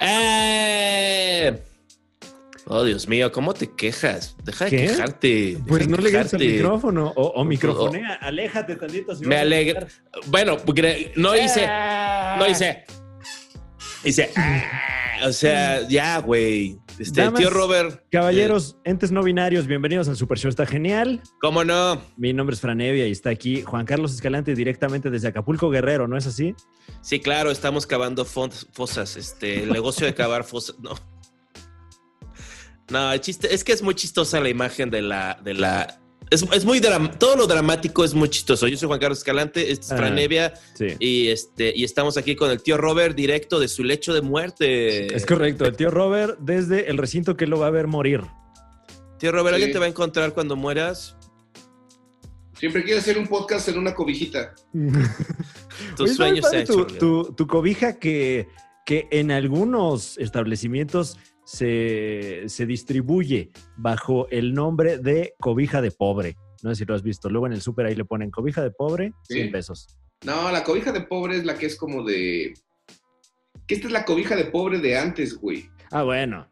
¡Eh! Oh, Dios mío, ¿cómo te quejas? Deja de ¿Qué? quejarte. Pues no le ganes al micrófono o, o microfonea, aléjate tantito. si Me alegra. Bueno, no hice. No hice. Hice. ah, o sea, ya, güey. Este, Damas, tío Robert. Caballeros, entes no binarios, bienvenidos al Super Show. Está genial. eh, ¿Cómo no? Mi nombre es Franevia y está aquí Juan Carlos Escalante directamente desde Acapulco Guerrero, ¿no es así? Sí, claro, estamos cavando fos- fosas. Este, el negocio de cavar fosas. No. No, el chiste, es que es muy chistosa la imagen de la, de la. Es, es muy dram- todo lo dramático es muy chistoso. Yo soy Juan Carlos Escalante, este es Ah. Fran Evia, Sí. y este, y estamos aquí con el tío Robert directo de su lecho de muerte. Es correcto, el tío Robert desde el recinto que lo va a ver morir. Tío Robert, ¿alguien Sí. te va a encontrar cuando mueras? Siempre quiere hacer un podcast en una cobijita. Tus Oye, sueños ¿está se padre han tu, tu- tu cobija que, que en algunos establecimientos se, se distribuye bajo el nombre de cobija de pobre. No sé si lo has visto. Luego en el súper ahí le ponen cobija de pobre, Sí. 100 pesos. No, la cobija de pobre es la que es como de. Que esta es la cobija de pobre de antes, güey. Ah, bueno.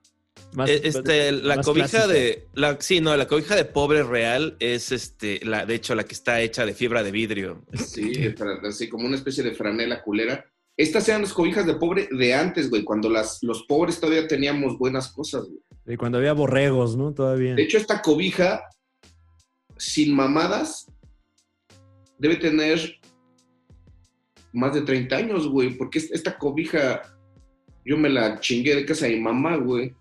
Más- Eh, Este, la más cobija clásica. de. La, sí, no, la cobija de pobre real es este, la, de hecho, la que está hecha de fibra de vidrio. Sí, así como una especie de franela culera. Estas eran las cobijas de pobre de antes, güey, cuando las, los pobres todavía teníamos buenas cosas, güey. De cuando había borregos, ¿no? Todavía. De hecho, esta cobija, sin mamadas, debe tener más de 30 años, güey, porque es- esta cobija yo me la chingué de casa de mi mamá, güey.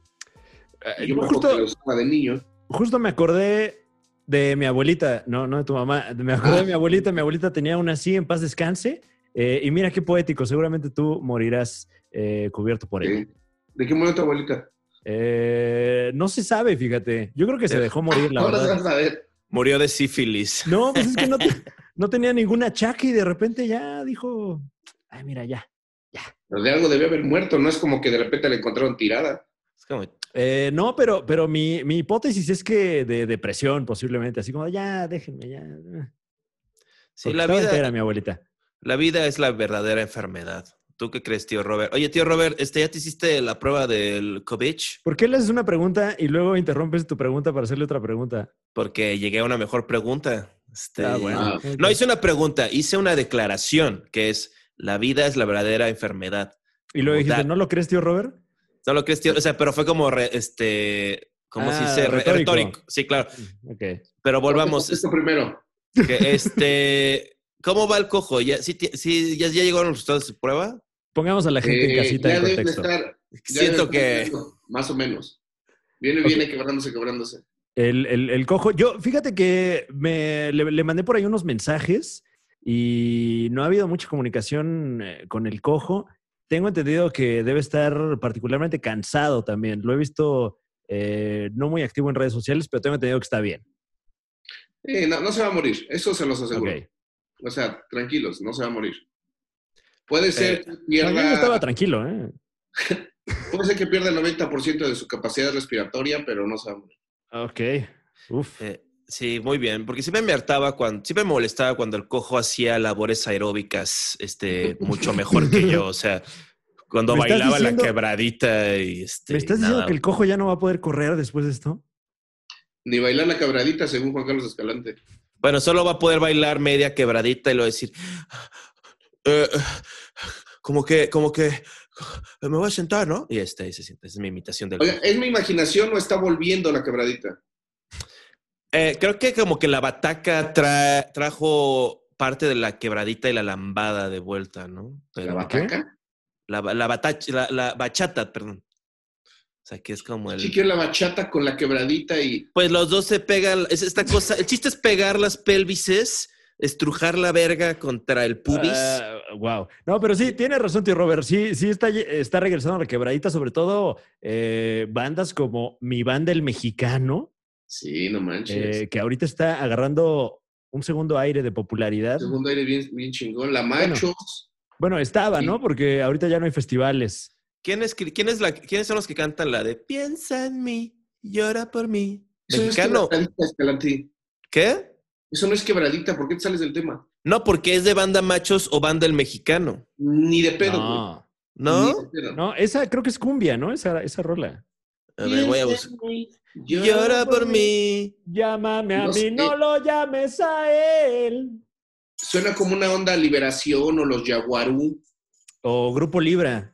Eh, Yo me acuerdo justo, que la usaba de niño. justo me acordé de mi abuelita, no, no de tu mamá, me acordé de mi abuelita, mi abuelita tenía una así, en paz descanse, eh, y mira qué poético, seguramente tú morirás eh, cubierto por ella. ¿De, ¿De qué murió tu abuelita? Eh, no se sabe, fíjate, yo creo que se dejó morir, la Ahora verdad. vas a ver. Murió de sífilis. No, pues es que no, te- no tenía ningún achaque y de repente ya dijo, ay, mira, ya. Pero de algo debió haber muerto, no es como que de repente la encontraron tirada. Es como, Eh, no, pero, pero mi, mi hipótesis es que de depresión posiblemente, así como, ya, déjenme, ya. sí, Porque la estaba vida, entera mi abuelita. La vida es la verdadera enfermedad. ¿Tú qué crees, tío Robert? Oye, tío Robert, este, ¿ya te hiciste la prueba del COVID? ¿Por qué le haces una pregunta y luego interrumpes tu pregunta para hacerle otra pregunta? Porque llegué a una mejor pregunta. Este, Ah, bueno. Ah. No hice una pregunta, hice una declaración que es la vida es la verdadera enfermedad. Y luego como dijiste. ¿no lo crees, tío Robert? ¿No lo crees, tío? O sea, pero fue como, re- este, ¿cómo se Ah, retórico. retórico. Sí, claro. Ok. Pero volvamos. Esto primero. que, este, ¿cómo va el cojo? ¿Ya, sí, sí, ya, ya llegaron los resultados de su prueba? Pongamos a la gente en Eh, casita ya en debe contexto. estar. ya Siento debe que... estar Más o menos. Viene, Ok. viene quebrándose, quebrándose. El, el- el cojo. Yo, fíjate que me, le, le mandé por ahí unos mensajes y no ha habido mucha comunicación eh, con el cojo. Tengo entendido que debe estar particularmente cansado también. Lo he visto eh, no muy activo en redes sociales, pero tengo entendido que está bien. Eh, no, no se va a morir, eso se los aseguro. Ok. O sea, tranquilos, no se va a morir. Puede ser, que pierda, estaba tranquilo, ¿eh? puede ser que pierda el 90% de su capacidad respiratoria, pero no se va a morir. Ok. Uf. Eh, sí, muy bien, porque siempre me hartaba cuando, siempre me molestaba cuando el cojo hacía labores aeróbicas, este, mucho mejor que yo, o sea, cuando ¿Me estás bailaba diciendo- la quebradita y este. ¿Me estás diciendo que el cojo ya no va a poder correr después de esto? Ni bailar la cabradita, según Juan Carlos Escalante. Bueno, solo va a poder bailar media quebradita y luego decir, eh, como que, como que, me voy a sentar, ¿no? Y este, se siente, esa es mi imitación del Oiga. ¿es mi imaginación o está volviendo la quebradita? Eh, creo que como que la bataca tra- trajo parte de la quebradita y la lambada de vuelta, ¿no? ¿La Pero- bataca? La, la, batach- la, la bachata, perdón. O sea, que es como el... Sí, que es la bachata con la quebradita y... Pues los dos se pegan, es esta cosa, el chiste es pegar las pelvises, estrujar la verga contra el pubis. wow. No, pero sí, tiene razón, tío Robert. Sí, sí está, está regresando a la quebradita, sobre todo eh, bandas como Mi Banda el Mexicano, Sí, no manches. eh, que ahorita está agarrando un segundo aire de popularidad. Segundo aire bien, bien chingón. La Machos. Bueno, estaba, Sí. ¿no? Porque ahorita ya no hay festivales. ¿Quién es, quién es la, ¿Quiénes son los que cantan la de Piensa en mí, llora por mí? Eso no es Mexicano. quebradita. ¿Qué? Eso no es quebradita. ¿Por qué te sales del tema? No, porque es de banda machos o banda el mexicano. Ni de pedo, güey. No. ¿No? No, esa creo que es cumbia, ¿no? Esa, esa rola. A ver, voy a buscar. Llora Llora por mí. Llámame a No mí, sé. no lo llames a él. Suena como una onda Liberación o los Yaguarú O Grupo Libra.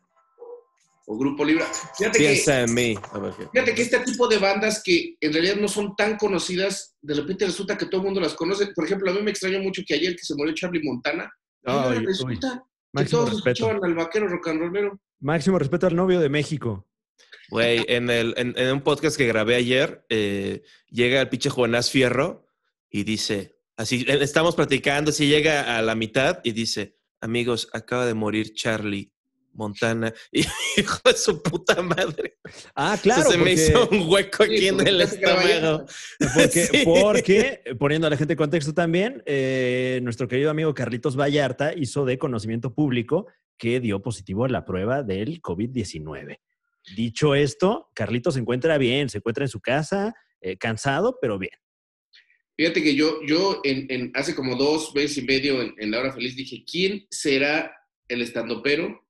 O Grupo Libra. Fíjate que, Piensa en mí. A ver, ¿qué? fíjate que este tipo de bandas que en realidad no son tan conocidas, de repente resulta que todo el mundo las conoce. Por ejemplo, a mí me extrañó mucho que ayer que se murió Charlie Montana, uy. resulta que todos respeto. escuchaban al vaquero rock and rollero. Máximo respeto al novio de México. Güey, en, el, en, en un podcast que grabé ayer, eh, llega el pinche Jonás Fierro y dice, así, eh, estamos platicando, así llega a la mitad y dice, amigos, acaba de morir Charlie Montana. Y hijo de su puta madre. Ah, claro. se me porque- hizo un hueco Sí, aquí en el estómago. Porque, Sí. porque, poniendo a la gente en contexto también, eh, nuestro querido amigo Carlitos Vallarta hizo de conocimiento público que dio positivo a la prueba del COVID-19. Dicho esto, Carlitos se encuentra bien, se encuentra en su casa, eh, cansado, pero bien. Fíjate que yo, yo en, en- hace como dos veces y medio en, en La Hora Feliz dije, ¿quién será el estandopero?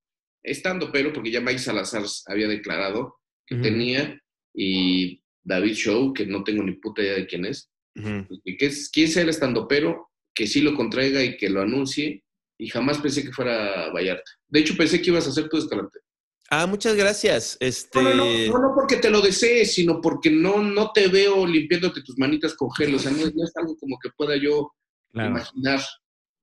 Estandopero, porque ya Mike Salazar había declarado que tenía, y David Show, que no tengo ni puta idea de quién es. Y que es ¿Quién sea el estandopero que sí lo contraiga y que lo anuncie? Y jamás pensé que fuera Vallarta. De hecho, pensé que ibas a hacer tu escalante. Ah, muchas gracias. Este, No, no, no, porque te lo desees, sino porque no, no te veo limpiándote tus manitas con gel. O sea, no, no es algo como que pueda yo imaginar.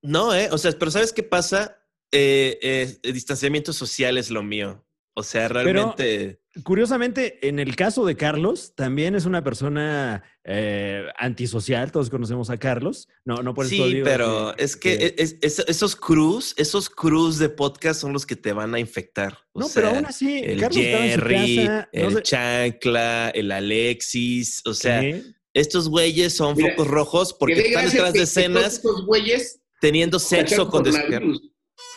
No, ¿eh? O sea, pero ¿sabes qué pasa? Eh, eh, el distanciamiento social es lo mío. O sea, realmente... Curiosamente, en el caso de Carlos, también es una persona eh, antisocial. Todos conocemos a Carlos. No, no por eso sí, digo pero es que que- es- es- esos cruz, esos cruz de podcast son los que te van a infectar. O No, pero aún así, el Carlos estaba en su Jerry, casa. no el sé- Chancla, el Alexis, o sea, ¿Qué? estos güeyes son Mira, focos rojos porque están detrás de escenas estos güeyes teniendo sexo con coronavirus.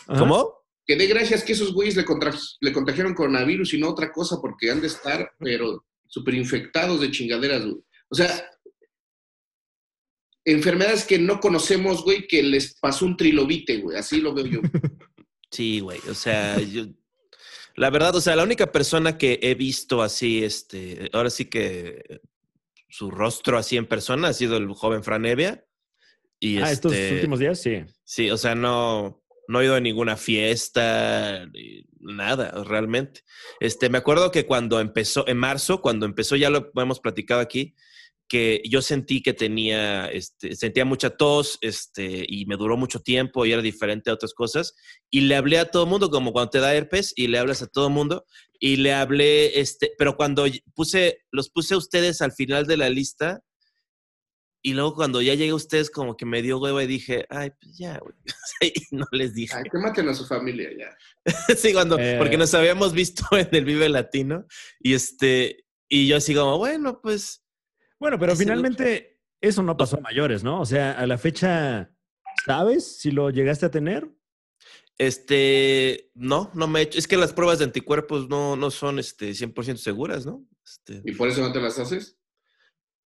Ajá. ¿Cómo? Que dé gracias que esos güeyes le, contra- le contagiaron coronavirus y no otra cosa, porque han de estar, pero súper infectados de chingaderas, güey. O sea, enfermedades que no conocemos, güey, que les pasó un trilobite, güey. Así lo veo yo. Sí, güey. O sea, yo. La verdad, o sea, la única persona que he visto así, este, ahora sí que su rostro así en persona ha sido el joven Fran Evia. Y Ah, estos este, últimos días, sí. Sí, o sea, no, no he ido a ninguna fiesta, nada, realmente. Este, me acuerdo que cuando empezó, en marzo, cuando empezó, ya lo hemos platicado aquí, que yo sentí que tenía, este, sentía mucha tos, este, y me duró mucho tiempo y era diferente a otras cosas. Y le hablé a todo mundo, como cuando te da herpes y le hablas a todo mundo. Y le hablé, este, pero cuando puse, los puse a ustedes al final de la lista, y luego cuando ya llegué a ustedes, como que me dio hueva y dije, ay, pues ya, güey. y no les dije. Ay, que maten a su familia ya. sí, cuando, Eh. porque nos habíamos visto en el Vive Latino. Y este, y yo así como, bueno, pues. Bueno, pero finalmente eso no pasó a mayores, ¿no? O sea, a la fecha, ¿sabes si lo llegaste a tener? Este, no, no me he hecho. Es que las pruebas de anticuerpos no, no son este, 100% seguras, ¿no? Este, ¿Y por eso no te las haces?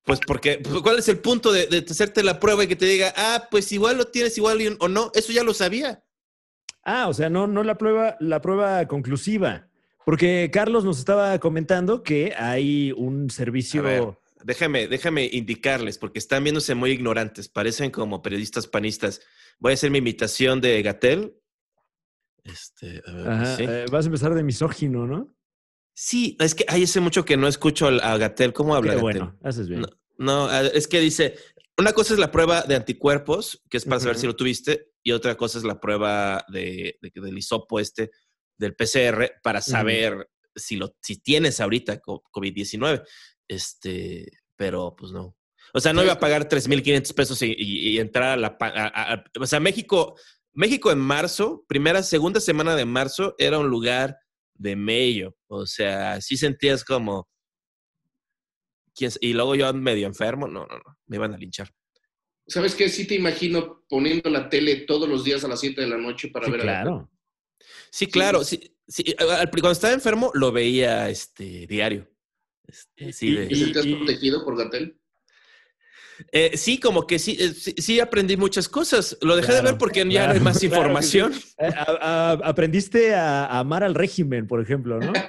Pues porque, pues, ¿cuál es el punto de, de hacerte la prueba y que te diga, ah, pues igual lo tienes, igual y- o no? Eso ya lo sabía. Ah, o sea, no, no la prueba, la prueba conclusiva. Porque Carlos nos estaba comentando que hay un servicio. A ver. Déjame, déjame indicarles, porque están viéndose muy ignorantes, parecen como periodistas panistas. Voy a hacer mi imitación de Gatel. Este, a ver, Ajá, sí. eh, vas a empezar de misógino, ¿no? Sí, es que hay hace mucho que no escucho al- a Gatel. ¿Cómo habla Qué Gatel? bueno, haces bien. No, es que dice, una cosa es la prueba de anticuerpos, que es para saber si lo tuviste, y otra cosa es la prueba de, de- del hisopo este, del PCR, para saber si, lo, si tienes ahorita co- COVID-19. Este, pero pues no. O sea, no iba a pagar 3.500 pesos y, y- y entrar a la... a- a- o sea, México, México en marzo, primera, segunda semana de marzo, era un lugar de mello. O sea, sí sentías como... ¿quién s- y luego yo medio enfermo, no, no, no, me iban a linchar. ¿Sabes qué? Sí te imagino poniendo la tele todos los días a las 7 de la noche para Sí, ver a claro. Sí, claro, sí, sí, al- cuando estaba enfermo lo veía este diario. Este, sí, Y- de- ¿Te sentías y- protegido por Gatel? Eh, sí, como que sí, eh, sí, sí aprendí muchas cosas. Lo dejé de ver porque ya no hay más claro información. Eh, a- a- aprendiste a, a amar al régimen, por ejemplo, ¿no?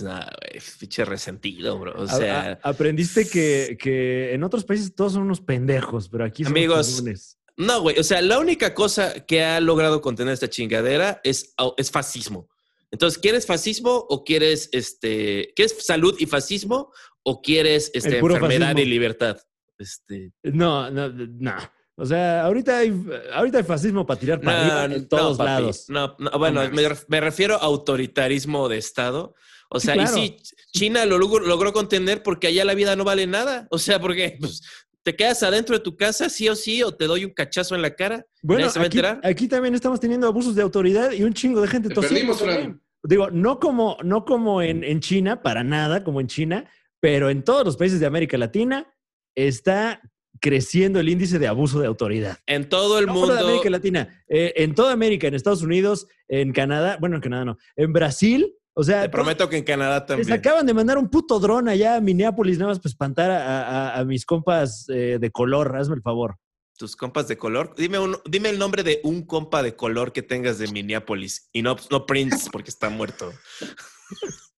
No, güey, pinche resentido, bro. O sea, aprendiste que, que en otros países todos son unos pendejos, pero aquí son Amigos, comunes. no, güey. O sea, la única cosa que ha logrado contener esta chingadera es, es fascismo. Entonces, ¿quieres fascismo o quieres este, quieres salud y fascismo o quieres este, enfermedad fascismo. y libertad? Este, No, no, no. O sea, ahorita hay, ahorita hay fascismo para tirar para no, arriba en no, todos papi. lados. No, no, bueno, me, me refiero a autoritarismo de Estado. O Sí, sea, claro. y sí, China lo logró, logró contener porque allá la vida no vale nada. O sea, porque pues, te quedas adentro de tu casa, sí o sí, o te doy un cachazo en la cara. Bueno, ¿Nadie se va a aquí, enterar? aquí también estamos teniendo abusos de autoridad y un chingo de gente Te tosiendo. perdimos, también. Digo, no como, no como en, en China, para nada como en China, pero en todos los países de América Latina está creciendo el índice de abuso de autoridad. En todo el No solo de mundo. América Latina, eh, en toda América, en Estados Unidos, en Canadá, bueno, en Canadá no, en Brasil, o sea, Te prometo que en Canadá les también. acaban de mandar un puto dron allá a Minneapolis, nada más para espantar a, a- a mis compas eh, de color, hazme el favor. Tus compas de color. Dime, un- dime el nombre de un compa de color que tengas de Minneapolis. Y no, no Prince, porque está muerto.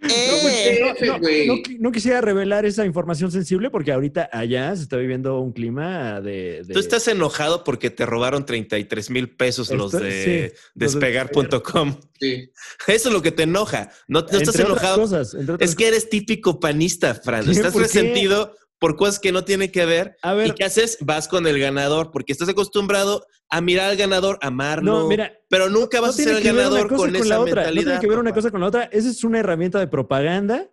pues, ¡Eh! No, quisiera revelar esa información sensible porque ahorita allá se está viviendo un clima de... de- Tú estás enojado porque te robaron 33 mil pesos los de sí, despegar.com. Sí. Eso es lo que te enoja. No, no estás enojado. cosas, Es que eres típico panista, Fran. Estás resentido por cosas que no tienen que ver. A ver. ¿Y qué haces? Vas con el ganador porque estás acostumbrado a mirar al ganador, amarlo. No, mira, pero nunca vas no a ser el que ganador con, con, esa la otra. No mentalidad. tiene que ver una papá. cosa con la otra. Esa es una herramienta de propaganda.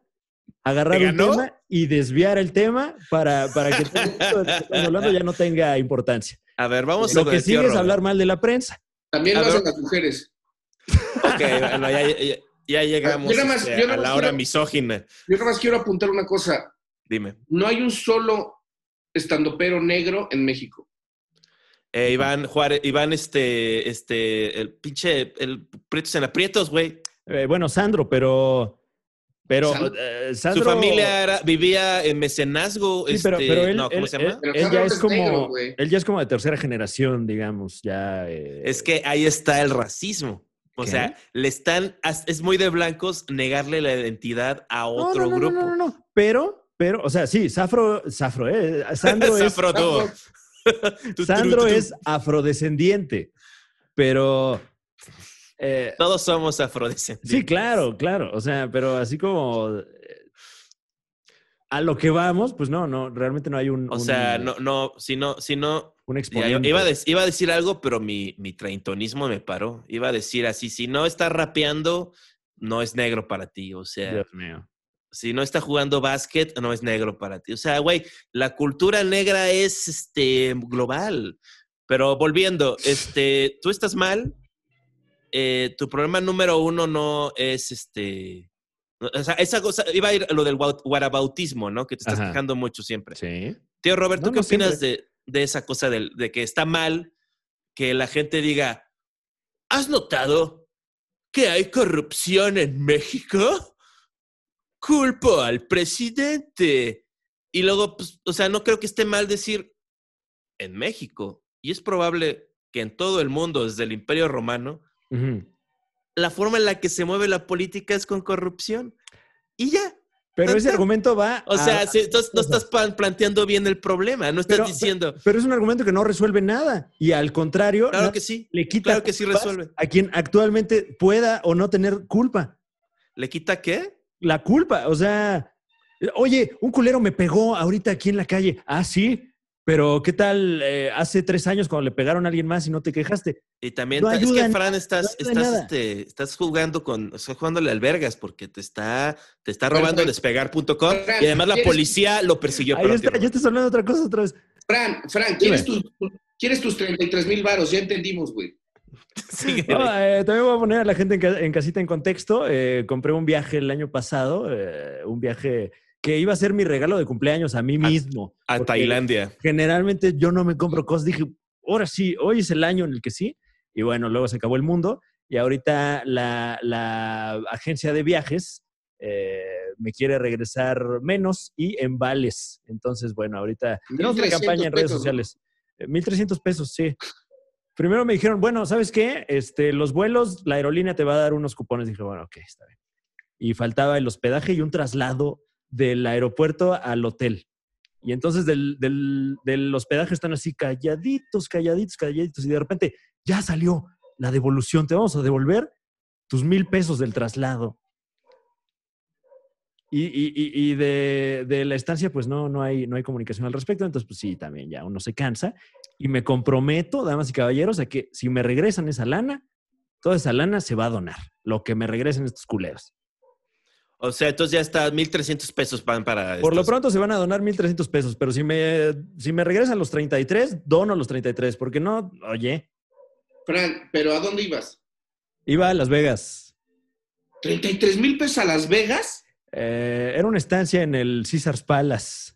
Agarrar ¿Te un tema y desviar el tema para, para que todo esto lo que estamos hablando ya no tenga importancia. A ver, vamos Lo con que el tío sigue es hablar mal de la prensa. También A lo ver. hacen las mujeres. Ok, bueno, ya, ya- ya llegamos Yo nada más- este, yo nada a la hora quiero- misógina. Yo nada más quiero apuntar una cosa. Dime. No hay un solo estandopero negro en México. Eh, Iván Juárez, Iván, este, este, el pinche, el Prietos en aprietos, güey. Eh, bueno, Sandro, pero. Pero Sandro. eh, Su familia era- vivía en mecenazgo. Sí, este, pero, pero él, no, ¿cómo él- se llama? él- ya es como. negro, él ya es como de tercera generación, digamos, ya. eh, Es que ahí está el racismo. O ¿Qué? sea, le están, es muy de blancos negarle la identidad a otro no, no, grupo. No, no, no, Pero, pero, o sea, sí, Safro, Safro, eh, Sandro es. Safro Sandro tú. es afrodescendiente, pero. eh, Todos somos afrodescendientes. sí, claro, claro. O sea, pero así como. eh, a lo que vamos, pues no, no, realmente no hay un. O un- sea, no, no, si no, si no, Un exponente. iba, a iba a decir algo, pero mi, mi treintonismo me paró. Iba a decir así, si no está rapeando, no es negro para ti. O sea, Dios mío. Si no está jugando básquet, no es negro para ti. O sea, güey, la cultura negra es este, global. Pero volviendo, este, tú estás mal. eh, tu problema número uno no es este. O sea, esa cosa, iba a ir a lo del guarabautismo, ¿no? Que te estás Ajá. quejando mucho siempre. Sí. Tío Robert, ¿tú No, qué no, opinas de, de esa cosa de, que está mal que la gente diga, ¿has notado que hay corrupción en México? Culpo al presidente. Y luego, pues, o sea, no creo que esté mal decir en México. Y es probable que en todo el mundo, desde el Imperio Romano, la forma en la que se mueve la política es con corrupción. Y ya. Pero ese argumento va. O sea, a- si- entonces no estás plan- planteando bien el problema, no estás Pero- diciendo, Pero es un argumento que no resuelve nada. Y al contrario, claro que sí, le quita claro que sí resuelve. a quien actualmente pueda o no tener culpa. ¿Le quita qué? La culpa, o sea, oye, un culero me pegó ahorita aquí en la calle. Ah, sí, pero ¿qué tal eh, hace tres años cuando le pegaron a alguien más y no te quejaste? Y también No es que Fran estás, no estás, este, estás jugando con, estás jugándole albergas porque te está, te está robando Fran, despegar.com y además la ¿quieres- policía lo persiguió. Ahí está, ya estás hablando de otra cosa otra vez. Fran, Fran. ¿quieres tus, ¿quieres tus 33 mil varos? Ya entendimos, güey. Sigue, No, eh, también voy a poner a la gente en, ca- en casita en contexto. Eh, compré un viaje el año pasado, eh, un viaje que iba a ser mi regalo de cumpleaños a mí mismo. a porque Tailandia. Generalmente yo no me compro cosas. Dije, ahora sí, hoy es el año en el que sí. Y bueno, luego se acabó el mundo. Y ahorita la, la agencia de viajes eh, me quiere regresar menos y en vales. Entonces, bueno, ahorita tenemos una 1,300 campaña en redes pesos, ¿no? sociales. Eh, 1.300 pesos, sí. Primero me dijeron, bueno, ¿sabes qué? Este, los vuelos, la aerolínea te va a dar unos cupones. Dije, bueno, ok, está bien. Y faltaba el hospedaje y un traslado del aeropuerto al hotel. Y entonces del, del, del hospedaje están así calladitos, calladitos, calladitos. Y de repente ya salió la devolución. Te vamos a devolver tus mil pesos del traslado. Y, y- y- y de, de la estancia, pues no, no, hay, no hay comunicación al respecto. Entonces, pues sí, también ya uno se cansa. Y me comprometo, damas y caballeros, a que si me regresan esa lana, toda esa lana se va a donar. Lo que me regresen estos culeros. O sea, entonces ya está 1.300 pesos van para... Por lo pronto se van a donar 1.300 pesos, pero si me, si me regresan los 33, dono los 33, porque no, oye, Fran, ¿pero a dónde ibas? iba a Las Vegas. ¿33 mil pesos a Las Vegas? Eh, era una estancia en el Caesars Palace.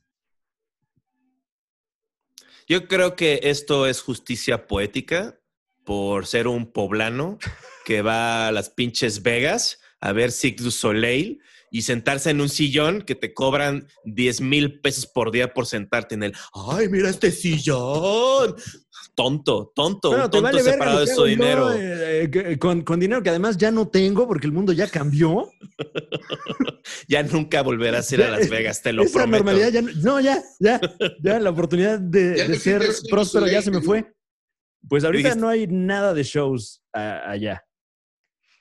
Yo creo que esto es justicia poética por ser un poblano que va a las pinches Vegas a ver Cirque du Soleil y sentarse en un sillón que te cobran 10 mil pesos por día por sentarte en él. ¡Ay, mira este sillón! Tonto, tonto, Bueno, un te tonto vale separado de su dinero. eh, eh, con, con dinero que además ya no tengo porque el mundo ya cambió. Ya nunca volverás a ir a Las Vegas, te lo Esa prometo. normalidad ya no, no, ya, ya, ya la oportunidad de, de ser próspero ya se me fue. Pues ahorita Dijiste- no hay nada de shows a- allá.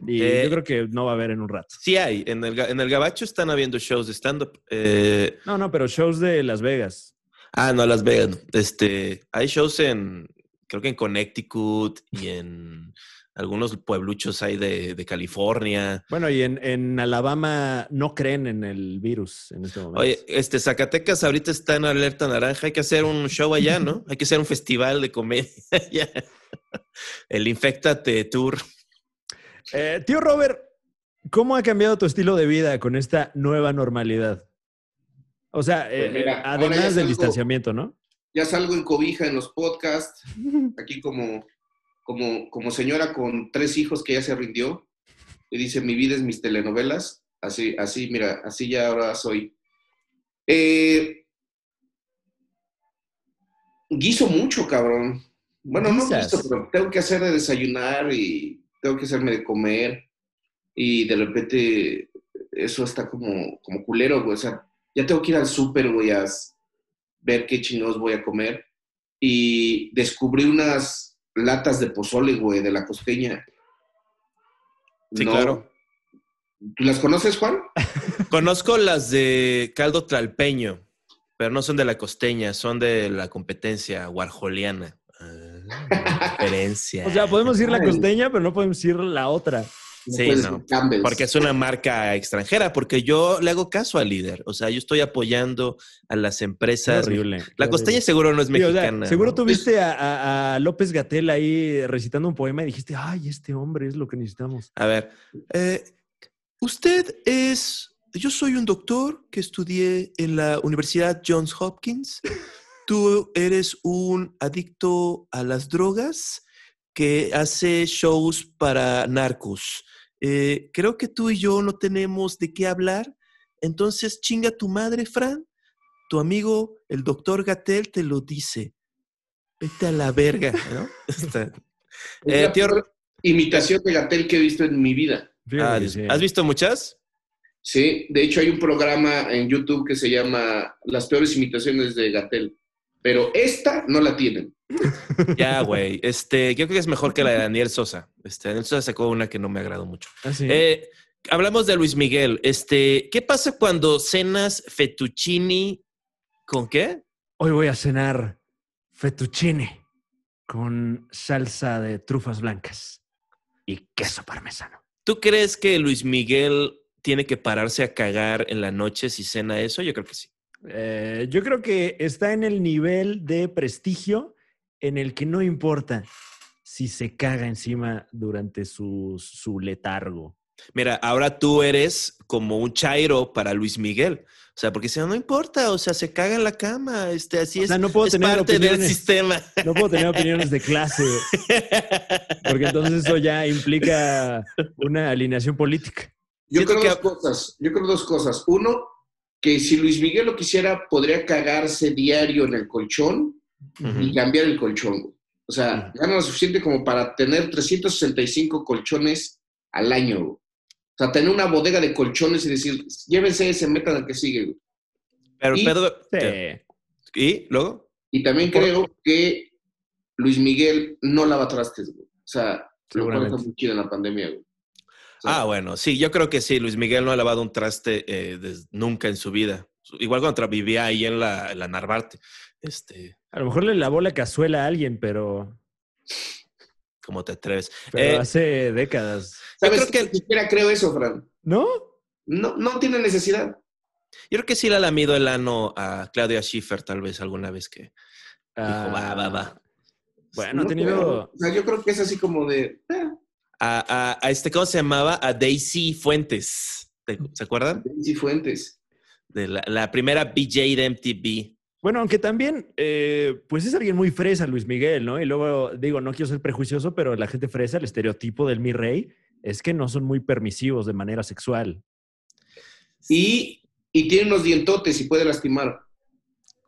Y Eh, yo creo que no va a haber en un rato. Sí hay, en el, ga- en el Gabacho están habiendo shows de stand-up. Eh, No, no, pero shows de Las Vegas. Ah, no, Las Vegas. Este, hay shows en, creo que en Connecticut y en algunos puebluchos hay de, de California. Bueno, y en, en Alabama no creen en el virus en este momento. Oye, este, Zacatecas ahorita está en alerta naranja. Hay que hacer un show allá, ¿no? Hay que hacer un festival de comedia allá. El Infectate Tour. Eh, tío Robert, ¿cómo ha cambiado tu estilo de vida con esta nueva normalidad? O sea, Pues eh, mira, eh, además del distanciamiento, ¿no? Ya salgo en cobija en los podcasts, aquí como, como, como señora con tres hijos que ya se rindió, y dice, mi vida es mis telenovelas. Así, así, mira, así ya ahora soy. Eh, guiso mucho, cabrón. Bueno, no guiso, pero tengo que hacer de desayunar y tengo que hacerme de comer. Y de repente eso está como, como culero, güey. O sea, ya tengo que ir al súper, güey, a ver qué chingados voy a comer. Y descubrí unas latas de pozole, güey, de la costeña. Sí, claro. ¿Tú las conoces, Juan? Conozco las de caldo tralpeño, pero no son de la costeña, son de la competencia guarjoliana. Ah, diferencia. O sea, podemos decir la costeña, pero no podemos decir la otra. Sí, no. Porque es una marca extranjera, porque yo le hago caso al líder. O sea, yo estoy apoyando a las Qué empresas. horrible. La costeña seguro no es Sí, o sea, mexicana. seguro ¿no? tú viste a, a- a López Gatel ahí recitando un poema y dijiste, ay, este hombre es lo que necesitamos. A ver, eh, usted es. Yo soy un doctor que estudié en la Universidad Johns Hopkins. Tú eres un adicto a las drogas que hace shows para narcos. Eh, creo que tú y yo no tenemos de qué hablar. Entonces, chinga tu madre, Fran. Tu amigo, el doctor Gatel, te lo dice. Vete a la verga, ¿no? Eh, tío- imitación de Gatel que he visto en mi vida. Ah. ¿Has visto muchas? Sí, de hecho hay un programa en YouTube que se llama Las peores imitaciones de Gatel. Pero esta no la tienen. Ya, güey. Este, yo creo que es mejor que la de Daniel Sosa. Este, Daniel Sosa sacó una que no me agradó mucho. Ah, sí. Eh, hablamos de Luis Miguel. Este, ¿qué pasa cuando cenas fettuccini con qué? Hoy voy a cenar fettuccine con salsa de trufas blancas y queso parmesano. ¿Tú crees que Luis Miguel tiene que pararse a cagar en la noche si cena eso? Yo creo que sí. Eh, yo creo que está en el nivel de prestigio en el que no importa si se caga encima durante su, su letargo. Mira, ahora tú eres como un chairo para Luis Miguel. O sea, porque si no, no importa, o sea, se caga en la cama, este, así O es, sea, no puedo es tener parte del sistema. No puedo tener opiniones de clase, porque entonces eso ya implica una alineación política. Yo creo que- dos cosas. Yo creo dos cosas. Uno, que si Luis Miguel lo quisiera, podría cagarse diario en el colchón Y cambiar el colchón. güey. O sea, gana lo suficiente como para tener 365 colchones al año. güey. O sea, tener una bodega de colchones y decir, llévense ese, metan al que sigue. güey. Pero Y- Pedro. Sí. ¿Y luego? Y también Por- creo que Luis Miguel no lava trastes, güey. O sea, lo cual está muy chido en la pandemia, güey. O sea, Ah, bueno, sí, yo creo que sí. Luis Miguel no ha lavado un traste eh, nunca en su vida. Igual cuando vivía ahí en la, en la Narvarte. Este, A lo mejor le lavó la cazuela a alguien, pero, ¿cómo te atreves? pero Eh, hace décadas. ¿Sabes creo que- Ni siquiera creo eso, Fran. ¿No? No, no tiene necesidad. Yo creo que sí le ha lamido el ano a Claudia Schiffer, tal vez alguna vez que dijo, va, va, va. Bueno, No ha creo. tenido. O sea, yo creo que es así como de. eh, A, a- a este, ¿cómo se llamaba? A Daisy Fuentes. ¿Te- ¿Se acuerdan? Daisy Fuentes. De la, la primera BJ de MTV. Bueno, aunque también, eh, pues es alguien muy fresa, Luis Miguel, ¿no? Y luego, digo, no quiero ser prejuicioso, pero la gente fresa, el estereotipo del mi rey, es que no son muy permisivos de manera sexual. Y, y tiene unos dientotes y puede lastimar.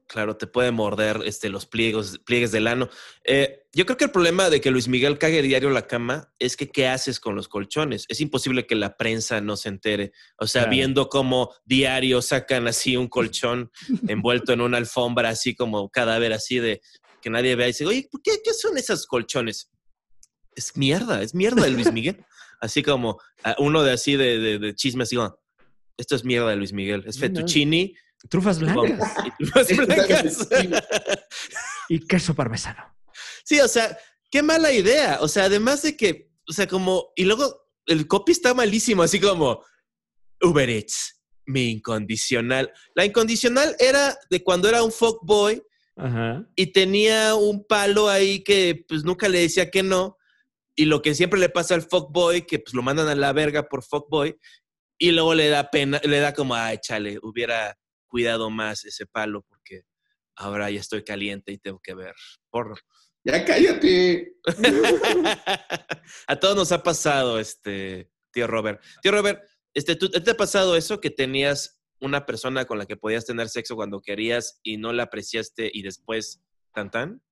Claro, te puede morder este, los pliegos, pliegues del ano. Eh, yo creo que el problema de que Luis Miguel cague diario la cama es que ¿qué haces con los colchones? Es imposible que la prensa no se entere. O sea, Claro. viendo cómo diario sacan así un colchón envuelto en una alfombra, así como cadáver, así de que nadie vea y dice, oye, ¿por ¿qué, ¿qué son esos colchones? Es mierda, es mierda de Luis Miguel. Así como ah, uno de así de, de, de chisme, así como, esto es mierda de Luis Miguel. Es no. Trufas blancas y trufas blancas. y queso parmesano. Sí, o sea, qué mala idea. O sea, además de que, o sea, como, y luego el copy está malísimo, así como Uber Eats, mi incondicional. La incondicional era de cuando era un fuckboy Ajá. y tenía un palo ahí que pues nunca le decía que no. Y lo que siempre le pasa al fuckboy, que pues lo mandan a la verga por fuckboy, y luego le da pena, le da como, ay, chale, hubiera cuidado más ese palo porque ahora ya estoy caliente y tengo que ver porno. Ya cállate. a todos nos ha pasado, este, tío Robert. Tío Robert, este, ¿tú, ¿te ha pasado eso que tenías una persona con la que podías tener sexo cuando querías y no la apreciaste y después tan tan?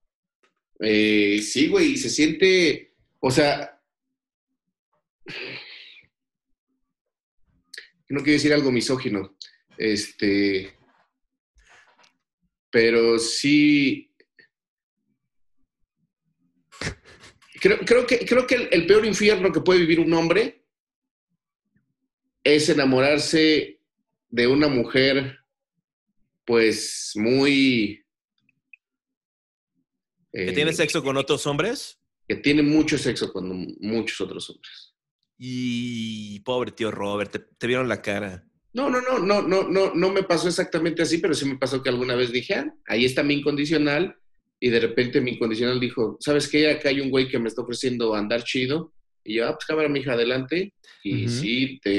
Eh, sí, güey, y se siente. O sea. No quiero decir algo misógino. Este. Pero sí. Creo, creo que, creo que el, el peor infierno que puede vivir un hombre es enamorarse de una mujer, pues muy. ¿Que eh, tienes sexo con otros hombres? que tiene mucho sexo con muchos otros hombres. Y pobre tío Robert, te, te vieron la cara. No, no, no, no, no, no, no me pasó exactamente así, pero sí me pasó que alguna vez dije, ah, ahí está mi incondicional, y de repente mi incondicional dijo, ¿sabes qué? Acá hay un güey que me está ofreciendo andar chido, y yo, ah, pues cámara, mija, adelante, y sí, te,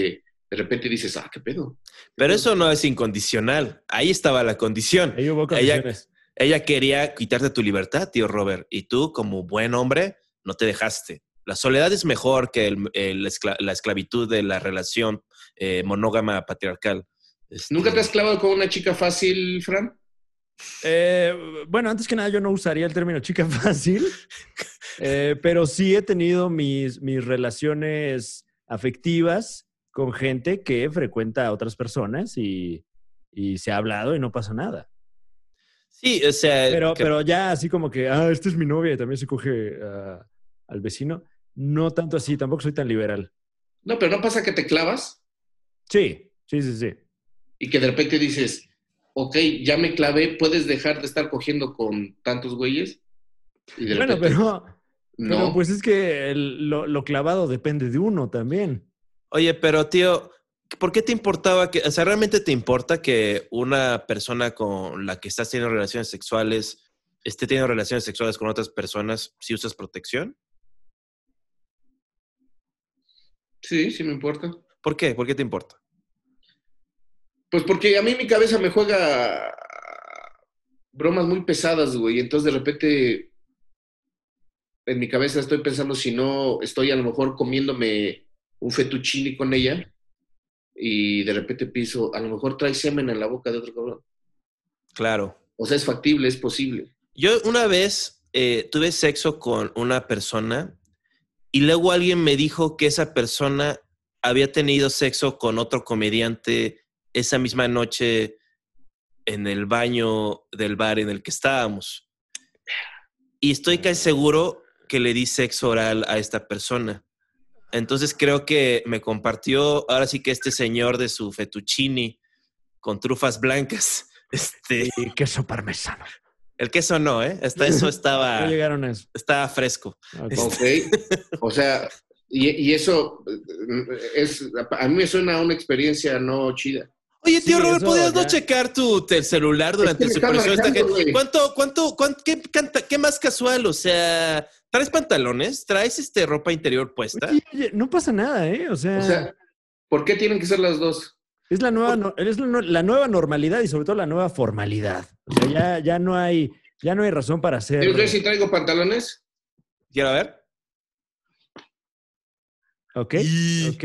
de repente dices, ah, ¿qué pedo? Pero eso no es incondicional. Ahí estaba la condición. Ahí hubo Ella- condiciones. Ella quería quitarte tu libertad, tío Robert, y tú, como buen hombre, no te dejaste. La soledad es mejor que el- la esclavitud de la relación eh, monógama patriarcal. Este, ¿Nunca te has clavado con una chica fácil, Fran? Eh, bueno, antes que nada, yo no usaría el término chica fácil, eh, pero sí he tenido mis, mis relaciones afectivas con gente que frecuenta a otras personas y, y se ha hablado y no pasa nada. Sí, o sea. Pero, que- pero ya así como que, ah, esta es mi novia y también se coge ah, al vecino. No tanto así, tampoco soy tan liberal. No, pero no pasa que te clavas Sí, sí, sí, sí. y que de repente dices, ok, ya me clavé, ¿puedes dejar de estar cogiendo con tantos güeyes? Y de Bueno, repente, pero, no. pero pues es que el- lo, lo clavado depende de uno también. Oye, pero tío, ¿por qué te importaba que, o sea, realmente te importa que una persona con la que estás teniendo relaciones sexuales esté teniendo relaciones sexuales con otras personas si usas protección? Sí, sí me importa. ¿Por qué? ¿Por qué te importa? Pues porque a mí mi cabeza me juega bromas muy pesadas, güey. Entonces de repente en mi cabeza estoy pensando si no estoy a lo mejor comiéndome un fettuccine con ella y de repente pienso, a lo mejor trae semen en la boca de otro cabrón. Claro. O sea, es factible, es posible. Yo una vez eh, tuve sexo con una persona y luego alguien me dijo que esa persona había tenido sexo con otro comediante esa misma noche en el baño del bar en el que estábamos. Y estoy casi seguro que le di sexo oral a esta persona. Entonces creo que me compartió ahora sí que este señor de su fettuccini con trufas blancas. Este, Y queso parmesano. el queso no, ¿eh? Hasta eso estaba, No llegaron a eso. estaba fresco. Ok. Ok. o sea, y, y eso eh, es, a mí me suena a una experiencia no chida. Oye, tío Sí, Robert, ¿podrías no checar tu tel- celular durante Es su que gente- güey. ¿Cuánto, cuánto, cuánto, qué, canta- qué más casual? O sea, ¿traes pantalones? ¿Traes este ropa interior puesta? Oye, oye, no pasa nada, ¿eh? O sea, O sea, ¿por qué tienen que ser las dos? es, la nueva, no- es la, nueva normalidad y sobre todo la nueva formalidad. O sea, ya, ya no hay, ya no hay razón para hacer. ¿Quieres ver si traigo pantalones? Quiero ver. Ok, Y- ok.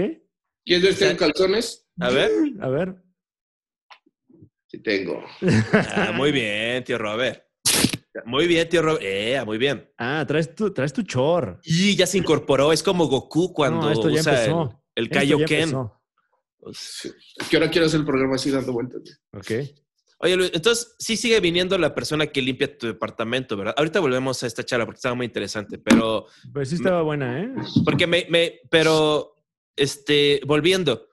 ¿Quieres ver si tengo calzones? A ver. A ver. Sí tengo. Ah, muy bien, tío Robert. Muy bien, tío Robert. Eh, muy bien. Ah, traes tu, traes tu chor. Y ya se incorporó. Es como Goku cuando No, esto ya usa el, empezó. el ya Kaioken. Es que ahora quiero hacer el programa así dando vueltas. Ok. Oye, Luis, entonces sí sigue viniendo la persona que limpia tu departamento, ¿verdad? Ahorita volvemos a esta charla porque estaba muy interesante, pero Pues sí estaba buena, ¿eh? Porque me, me, pero, este, volviendo,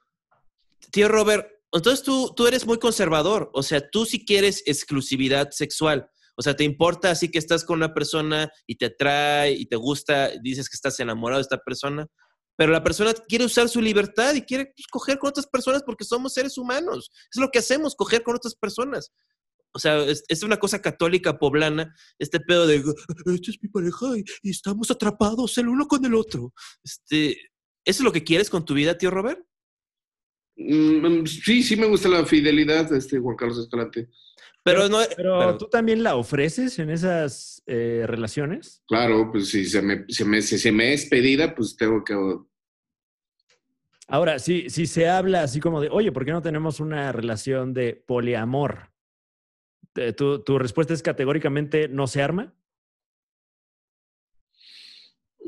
tío Robert, entonces tú, tú eres muy conservador, o sea, tú sí quieres exclusividad sexual, o sea, te importa así que estás con una persona y te atrae y te gusta, dices que estás enamorado de esta persona, pero la persona quiere usar su libertad y quiere pues, coger con otras personas porque somos seres humanos, es lo que hacemos, coger con otras personas. O sea, es, es una cosa católica poblana, este pedo de, esta es mi pareja y, y estamos atrapados el uno con el otro. Este, ¿Eso es lo que quieres con tu vida, tío Robert? Mm, sí, sí me gusta la fidelidad de este Juan Carlos Escalante. Pero no. Pero pero- tú también la ofreces en esas eh, relaciones. Claro, pues si se me, se me, si se me es pedida, pues tengo que... Ahora, si, si se habla así como de, oye, ¿por qué no tenemos una relación de poliamor? Eh, ¿Tu, tu respuesta es categóricamente no se arma?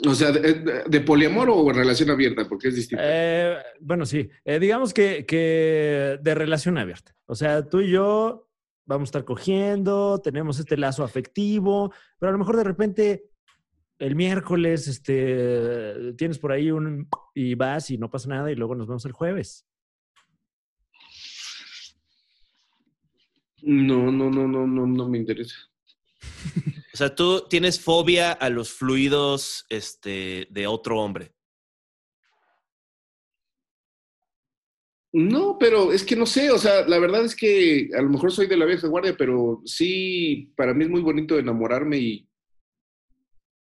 O sea, de, de poliamor o en relación abierta, porque es distinto. Eh, bueno, sí. Eh, digamos que, que de relación abierta. O sea, tú y yo vamos a estar cogiendo, tenemos este lazo afectivo, pero a lo mejor de repente el miércoles este, tienes por ahí un y vas y no pasa nada y luego nos vemos el jueves. No, no, no, no, no, no me interesa. O sea, tú tienes fobia a los fluidos este, de otro hombre. No, pero es que no sé, o sea, la verdad es que a lo mejor soy de la vieja guardia, pero sí, para mí es muy bonito enamorarme y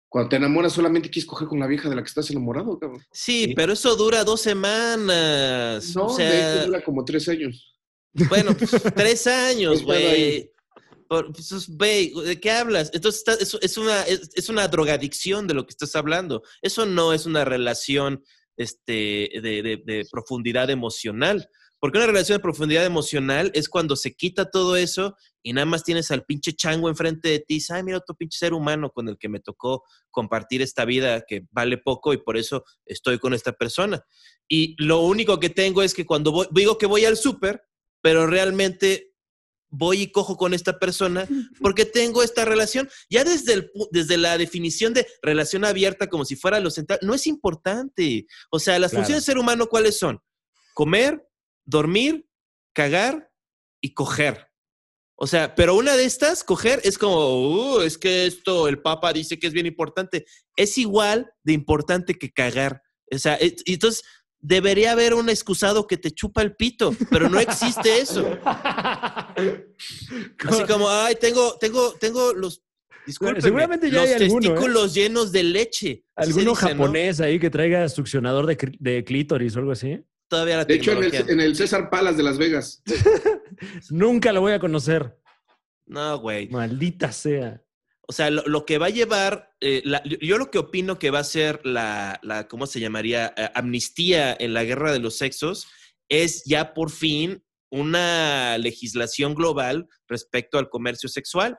cuando te enamoras solamente quieres coger con la vieja de la que estás enamorado, cabrón. Sí, Sí. pero eso dura dos semanas. No, o de hecho dura como tres años. bueno, pues, tres años, güey. Pues, güey, ¿de qué hablas? Entonces, está- es, es una, es, es una drogadicción de lo que estás hablando. Eso no es una relación este, de, de- de profundidad emocional. Porque una relación de profundidad emocional es cuando se quita todo eso y nada más tienes al pinche chango enfrente de ti y ay, mira otro pinche ser humano con el que me tocó compartir esta vida que vale poco y por eso estoy con esta persona. Y lo único que tengo es que cuando voy, digo que voy al súper, pero realmente voy y cojo con esta persona porque tengo esta relación. Ya desde, el, desde la definición de relación abierta como si fuera lo central, no es importante. O sea, las Claro. funciones del ser humano, ¿cuáles son? Comer, dormir, cagar y coger. O sea, pero una de estas, coger, es como, "Uh, es que esto el Papa dice que es bien importante. Es igual de importante que cagar. O sea, es- entonces debería haber un excusado que te chupa el pito, pero no existe eso. Así como, ay, tengo, tengo, tengo los, seguramente ya los hay alguno, ¿eh? testículos llenos de leche. ¿Alguno dice, ¿no? japonés ahí que traiga succionador de, de clítoris o algo así? Todavía la De hecho, en el, en el César Palace de Las Vegas. Nunca lo voy a conocer. No, güey. Maldita sea. O sea, lo, lo que va a llevar, eh, la- yo lo que opino que va a ser la, la ¿cómo se llamaría? Eh, amnistía en la guerra de los sexos es ya por fin una legislación global respecto al comercio sexual.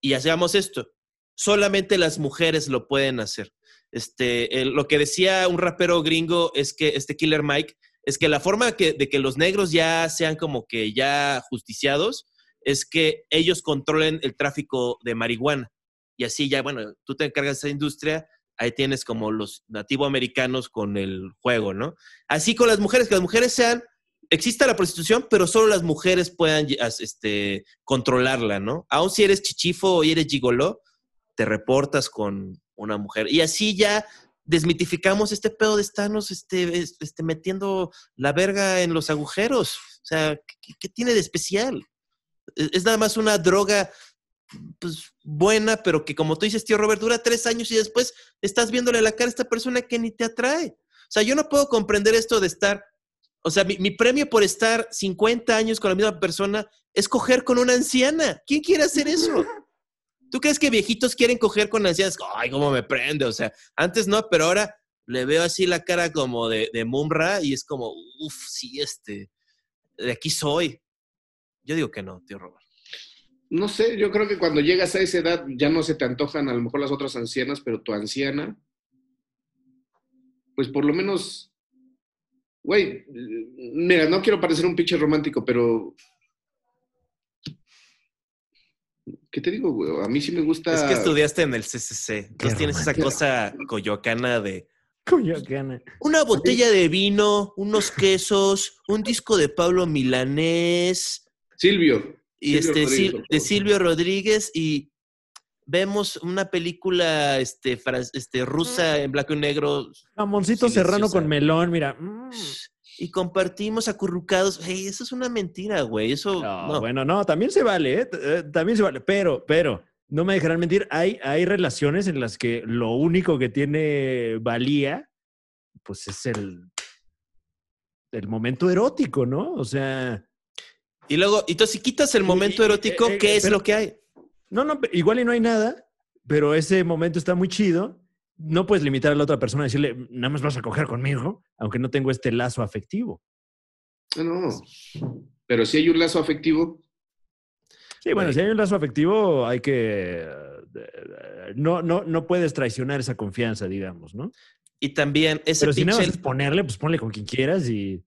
Y hacemos esto. Solamente las mujeres lo pueden hacer. Este, lo que decía un rapero gringo es que, este Killer Mike, es que la forma de que los negros ya sean como que ya justiciados es que ellos controlen el tráfico de marihuana. Y así ya, bueno, tú te encargas de esa industria, ahí tienes como los nativoamericanos con el juego, ¿no? Así con las mujeres, que las mujeres sean, exista la prostitución, pero solo las mujeres puedan este, controlarla, ¿no? Aún si eres chichifo o eres gigoló, te reportas con una mujer. Y así ya desmitificamos este pedo de estarnos este, este, metiendo la verga en los agujeros. O sea, ¿qué, tiene de especial? Es, es nada más una droga pues, buena, pero que como tú dices, tío Robert, dura tres años y después estás viéndole la cara a esta persona que ni te atrae. O sea, yo no puedo comprender esto de estar, o sea, mi, premio por estar 50 años con la misma persona es coger con una anciana. ¿Quién quiere hacer eso? ¿Tú crees que viejitos quieren coger con ancianas? Ay, cómo me prende. O sea, antes no, pero ahora le veo así la cara como de, de Mumra y es como, uff, sí, este, de aquí soy. Yo digo que no, tío Robert no sé, yo creo que cuando llegas a esa edad ya no se te antojan a lo mejor las otras ancianas, pero tu anciana, pues por lo menos, güey, mira, no quiero parecer un pinche romántico, pero... ¿Qué te digo, güey? A mí sí me gusta... Es que estudiaste en el CCC, entonces tienes esa cosa coyoacana de... Coyoacana. Una botella de vino, unos quesos, un disco de Pablo Milanés. Silvio y este, de Silvio Rodríguez y vemos una película este, este, rusa en blanco y negro. Jamoncito serrano con melón, mira. Mm. Y compartimos acurrucados. Hey, eso es una mentira, güey. Eso. No, Bueno, no, también se vale, ¿eh? ¿eh? También se vale. Pero, pero, no me dejarán mentir. Hay, hay relaciones en las que lo único que tiene valía, pues es el, el momento erótico, ¿no? O sea y luego, entonces, si quitas el momento erótico, eh, ¿qué es lo que hay? No, no, igual y no hay nada, pero ese momento está muy chido. No puedes limitar a la otra persona a decirle, nada más vas a coger conmigo, aunque no tengo este lazo afectivo. No, pero si hay un lazo afectivo. Sí, bueno, si hay un lazo afectivo, hay que. Eh, no, no, no puedes traicionar esa confianza, digamos, ¿no? Y también ese Pero si no vas a ponerle, pues ponle con quien quieras y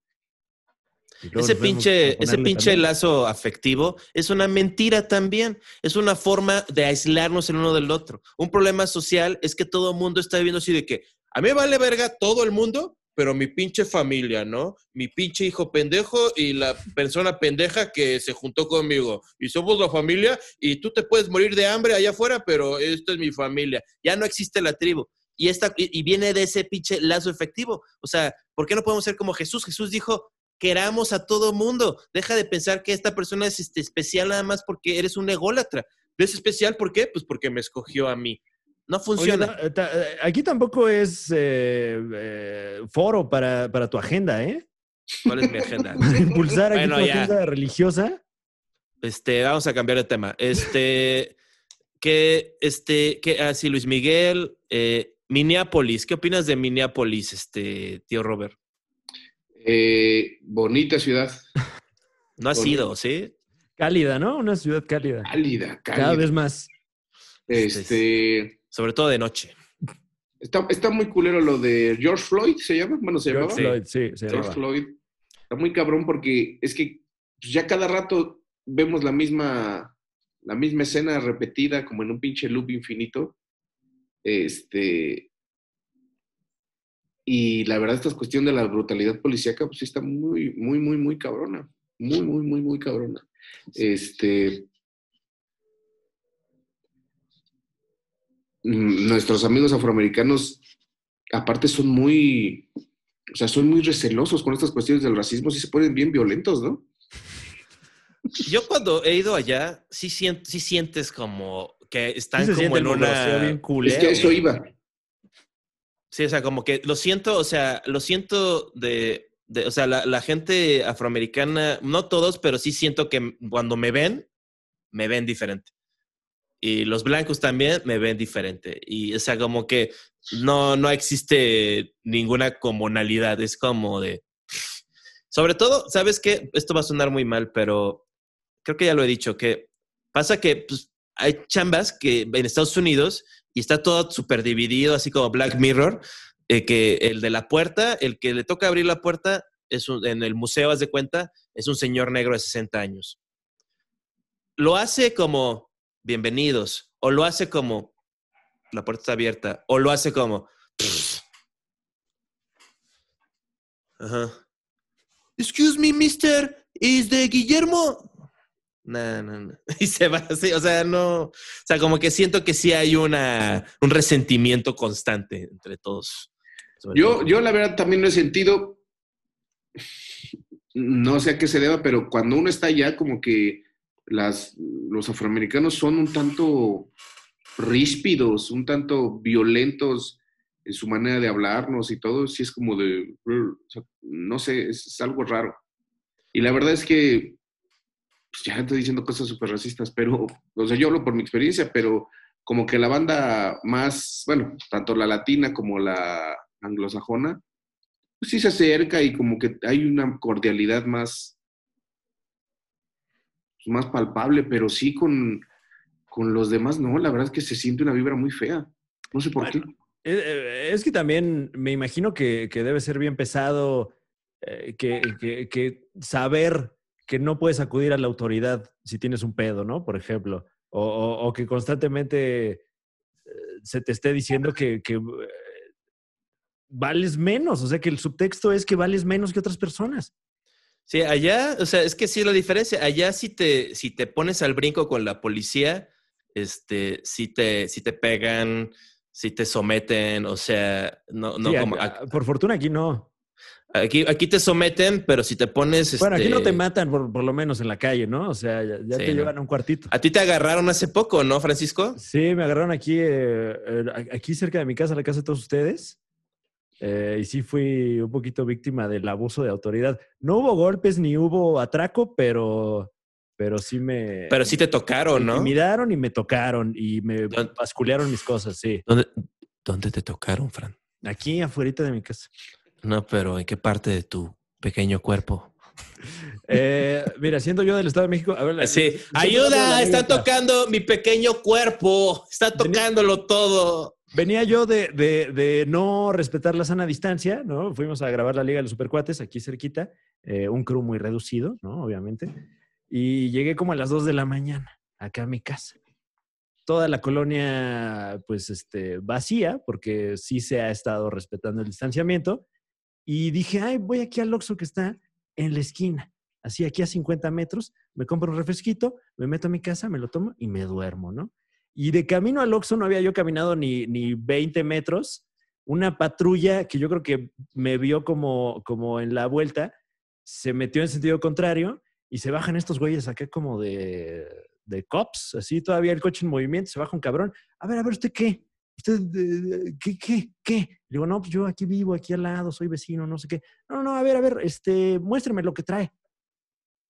ese pinche, ese pinche lazo afectivo es una mentira también. Es una forma de aislarnos el uno del otro. Un problema social es que todo el mundo está viviendo así de que a mí vale verga todo el mundo, pero mi pinche familia, ¿no? Mi pinche hijo pendejo y la persona pendeja que se juntó conmigo. Y somos la familia y tú te puedes morir de hambre allá afuera, pero esto es mi familia. Ya no existe la tribu. Y, esta, y viene de ese pinche lazo efectivo. O sea, ¿por qué no podemos ser como Jesús? Jesús dijo, queramos a todo mundo. Deja de pensar que esta persona es este, especial nada más porque eres un ególatra. ¿Es especial por qué? Pues porque me escogió a mí. No funciona. Eh, eh, aquí tampoco es eh, foro para, tu agenda, ¿eh? ¿Cuál es mi agenda? Impulsar aquí tu agenda religiosa. Este, vamos a cambiar de tema. Este, que, este, que, ah, sí, Luis Miguel, Minneapolis. ¿Qué opinas de Minneapolis, este, tío Robert? Eh, bonita ciudad. No ha sido, ¿sí? Cálida, ¿no? Una ciudad cálida. Cálida, cálida. Cada vez más. Este. Sobre todo de noche. Está, está muy culero lo de George Floyd, ¿se llama? Bueno, se George Floyd, sí, se George Floyd. Está muy cabrón porque es que pues, ya cada rato vemos la misma, la misma escena repetida como en un pinche loop infinito. Este, y la verdad, esta cuestión de la brutalidad policíaca, pues sí está muy, muy, muy, muy cabrona. Muy, muy, muy, muy cabrona. Este. Mm, nuestros amigos afroamericanos, aparte, son muy. O sea, son muy recelosos con estas cuestiones del racismo, sí se ponen bien violentos, ¿no? Yo cuando he ido allá, sí, sí sientes como que están como en una... Bien es que eso iba. Sí, o sea, como que lo siento, o sea, lo siento de, de o sea, la, la, gente afroamericana, no todos, pero sí siento que cuando me ven, me ven diferente. Y los blancos también me ven diferente. Y, o sea, como que no, no existe ninguna comunalidad, es como de... Sobre todo, ¿sabes qué? Esto va a sonar muy mal, pero creo que ya lo he dicho, que pasa que pues, hay chambas que en Estados Unidos y está todo súper dividido, así como Black Mirror, eh, que el de la puerta, el que le toca abrir la puerta, es en el museo, haz de cuenta, es un señor negro de 60 años. Lo hace como bienvenidos, o lo hace como la puerta está abierta, o lo hace como... Ajá. Excuse me, mister, ¿is de Guillermo? No, no, no. Y se va así, o sea, no. O sea, como que siento que sí hay una, un resentimiento constante entre todos. Yo, yo la verdad también lo he sentido, no sé a qué se deba, pero cuando uno está allá, como que las, los afroamericanos son un tanto ríspidos, un tanto violentos en su manera de hablarnos y todo, sí es como de, no sé, es, es algo raro. Y la verdad es que, pues ya estoy diciendo cosas súper racistas, pero, o sea, yo hablo por mi experiencia, pero como que la banda más, bueno, tanto la latina como la anglosajona, pues sí se acerca y como que hay una cordialidad más, pues, más palpable, pero sí con, con los demás, no, la verdad es que se siente una vibra muy fea. No sé por Bueno, qué. Eh, eh, Es que también me imagino que, que debe ser bien pesado eh, que, que- que saber que no puedes acudir a la autoridad si tienes un pedo, ¿no? Por ejemplo. O, o- o que constantemente eh, se te esté diciendo que, que, eh, vales menos. O sea, que el subtexto es que vales menos que otras personas. Sí, allá, o sea, es que sí la diferencia. Allá si te, si te pones al brinco con la policía, este, si te, si te pegan, si te someten, o sea, no, no Sí, como por fortuna aquí no. Aquí, aquí te someten, pero si te pones, Bueno, aquí no te este, matan por, por lo menos en la calle, ¿no? O sea, ya, ya Sí, te no. llevan a un cuartito. a ti te agarraron hace poco, ¿no, Francisco? Sí, me agarraron aquí, eh, eh, aquí cerca de mi casa, la casa de todos ustedes. Eh, y sí fui un poquito víctima del abuso de autoridad. No hubo golpes ni hubo atraco, pero, pero sí me, Pero sí te me tocaron, ¿no? intimidaron y me tocaron y me basculearon mis cosas, sí. ¿Dónde, dónde te tocaron, Fran? Aquí afuera de mi casa. No, pero ¿en qué parte de tu pequeño cuerpo? Eh, mira, siendo yo del Estado de México, a ver, Sí, ayuda, está tocando mi pequeño cuerpo, está tocándolo todo. Venía yo de, de- de no respetar la sana distancia, ¿no? Fuimos a grabar la Liga de los Supercuates aquí cerquita, eh, un crew muy reducido, ¿no? Obviamente. Y llegué como a las 2 de la mañana, acá a mi casa. Toda la colonia, pues, este, vacía, porque sí se ha estado respetando el distanciamiento. Y dije, ay, voy aquí al Oxxo que está en la esquina, así aquí a 50 metros, me compro un refresquito, me meto a mi casa, me lo tomo y me duermo, ¿no? Y de camino al Oxxo no había yo caminado ni, ni 20 metros. Una patrulla que yo creo que me vio como, como en la vuelta, se metió en sentido contrario y se bajan estos güeyes acá como de, de cops, así todavía el coche en movimiento, se baja un cabrón. A ver, a ver, ¿usted qué? ¿Usted qué, qué, qué? Le digo, no, pues yo aquí vivo, aquí al lado, soy vecino, no sé qué. No, no, a ver, a ver, este, muéstrame lo que trae.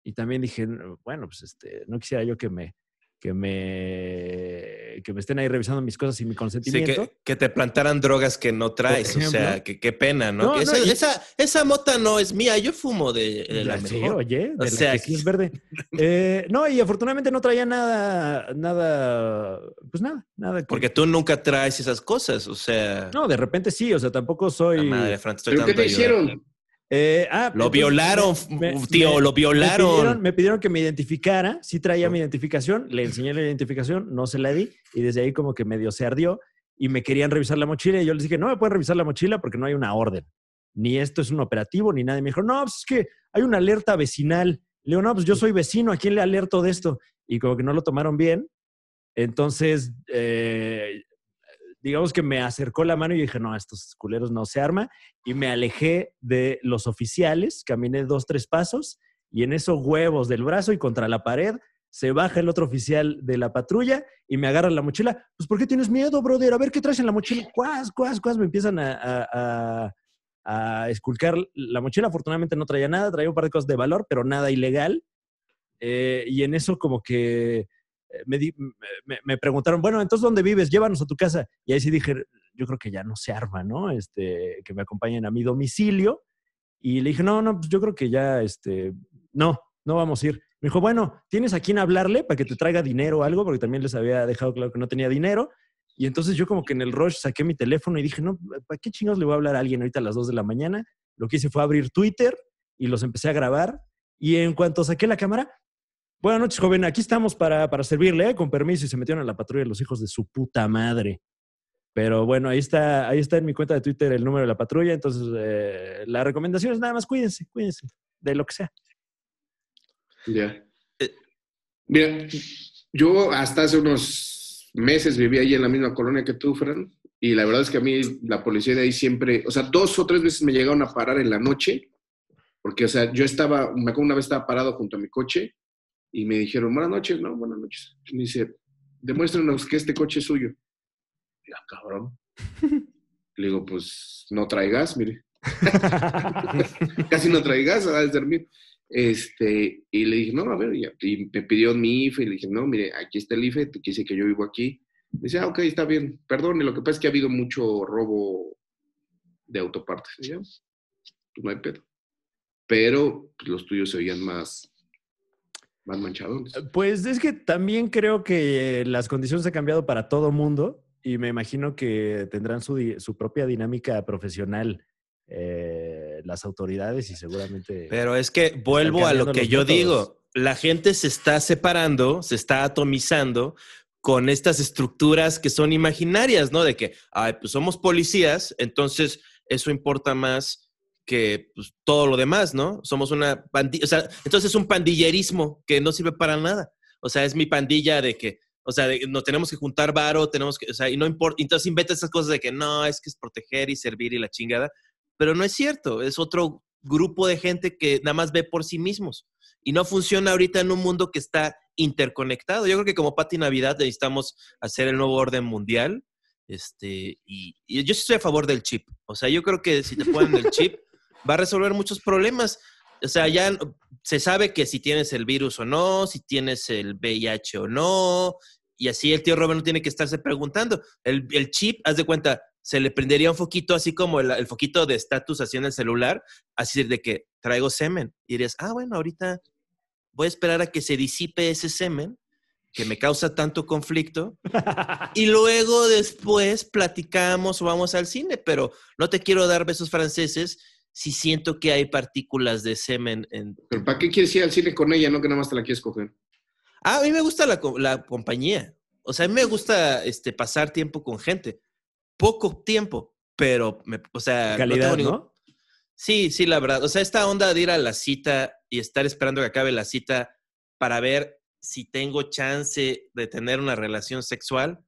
Y también dije, bueno, pues este, no quisiera yo que me, que me, que me estén ahí revisando mis cosas sin mi Sí, consentimiento. que, que te plantaran drogas que no traes, o sea, que qué pena, ¿no? No, Que no, esa, y- esa, esa mota no es mía, yo fumo de, de la sí, mejor. oye, O de la sea, que sí es verde. Eh, no, y afortunadamente no traía nada, nada, pues nada, nada. que- Porque tú nunca traes esas cosas, o sea, No, de repente sí, o sea, tampoco la soy... madre, Fran, te estoy ¿Pero qué te ayuda. hicieron? Eh, ah, Lo entonces, violaron, me- tío, me- lo Me violaron. pidieron, me pidieron que me identificara, sí traía mi identificación, le enseñé la identificación, no se la di y desde ahí como que medio se ardió y me querían revisar la mochila y yo les dije, no me pueden revisar la mochila porque no hay una orden, ni esto es un operativo, ni nada. Y me dijo, no, pues es que hay una alerta vecinal. Le digo, no, pues yo soy vecino, ¿a quién le alerto de esto? Y como que no lo tomaron bien. Entonces, eh, digamos que me acercó la mano y dije, no, estos culeros no se arma. Y me alejé de los oficiales, caminé dos, tres pasos y en esos huevos del brazo y contra la pared se baja el otro oficial de la patrulla y me agarra la mochila. Pues, ¿por qué tienes miedo, brother? A ver, ¿qué traes en la mochila? Cuas, cuas, cuas. Me empiezan a, a, a- a esculcar la mochila. Afortunadamente no traía nada, traía un par de cosas de valor, pero nada ilegal. Eh, y en eso como que me- me preguntaron, bueno, entonces ¿dónde vives? Llévanos a tu casa. Y ahí sí dije, yo creo que ya no se arma, ¿no? Este, que me acompañen a mi domicilio. Y le dije, no, no, pues yo creo que ya, este, no, no vamos a ir. Me dijo, bueno, ¿tienes a quién hablarle para que te traiga dinero o algo? Porque también les había dejado claro que no tenía dinero. Y entonces yo como que en el rush saqué mi teléfono y dije, no, ¿para qué chingados le voy a hablar a alguien ahorita a las 2 de la mañana? Lo que hice fue abrir Twitter y los empecé a grabar. Y en cuanto saqué la cámara, buenas noches, joven, aquí estamos para, para servirle, ¿eh? con permiso. Y se metieron a la patrulla los hijos de su puta madre. Pero bueno, ahí está, ahí está en mi cuenta de Twitter el número de la patrulla. Entonces, eh, la recomendación es nada más cuídense, cuídense de lo que sea. Ya. Mira, yo hasta hace unos meses vivía ahí en la misma colonia que tú, Fran, y la verdad es que a mí la policía de ahí siempre, o sea, dos o tres veces me llegaron a parar en la noche, porque, o sea, yo estaba, me acuerdo una vez estaba parado junto a mi coche y me dijeron, buenas noches, no, buenas noches. Y me dice, demuéstrenos que este coche es suyo. Ya, cabrón. Le digo, pues no traigas, mire. Casi no traigas, a de dormir. Este, y le dije, no, a ver, y, y me pidió mi IFE, y le dije, no, mire, aquí está el IFE, te dice que yo vivo aquí. Me dice, ah, ok, está bien, perdone, lo que pasa es que ha habido mucho robo de autopartes. Yo, pues no hay pedo. Pero pues, los tuyos se oían más, más manchadones. Pues es que también creo que las condiciones han cambiado para todo mundo y me imagino que tendrán su, su propia dinámica profesional eh, las autoridades y seguramente... Pero es que vuelvo a lo que yo métodos. digo. La gente se está separando, se está atomizando con estas estructuras que son imaginarias, ¿no? De que, ay, pues somos policías, entonces eso importa más que pues, todo lo demás, ¿no? Somos una pandilla, o sea, entonces es un pandillerismo que no sirve para nada. O sea, es mi pandilla de que, o sea, de- nos tenemos que juntar varo, tenemos que, o sea, y no importa, entonces inventa esas cosas de que no, es que es proteger y servir y la chingada, pero no es cierto, es otro grupo de gente que nada más ve por sí mismos y no funciona ahorita en un mundo que está interconectado. Yo creo que como Pati Navidad necesitamos hacer el nuevo orden mundial. Este, y, y yo sí estoy a favor del chip. O sea, yo creo que si te ponen el chip, va a resolver muchos problemas. O sea, ya se sabe que si tienes el virus o no, si tienes el VIH o no, y así el tío Robert no tiene que estarse preguntando. El, el chip, haz de cuenta, se le prendería un foquito así como el, el foquito de estatus así en el celular, así de que traigo semen. Y dirías, ah, bueno, ahorita voy a esperar a que se disipe ese semen que me causa tanto conflicto y luego después platicamos o vamos al cine, pero no te quiero dar besos franceses si siento que hay partículas de semen en... Pero ¿para qué quieres ir al cine con ella, no que nada más te la quieres coger? Ah, a mí me gusta la, la compañía. O sea, a mí me gusta este, pasar tiempo con gente. Poco tiempo, pero, me, o sea... Calidad, tengo ningún- ¿no? Sí, sí, la verdad. O sea, esta onda de ir a la cita y estar esperando que acabe la cita para ver si tengo chance de tener una relación sexual,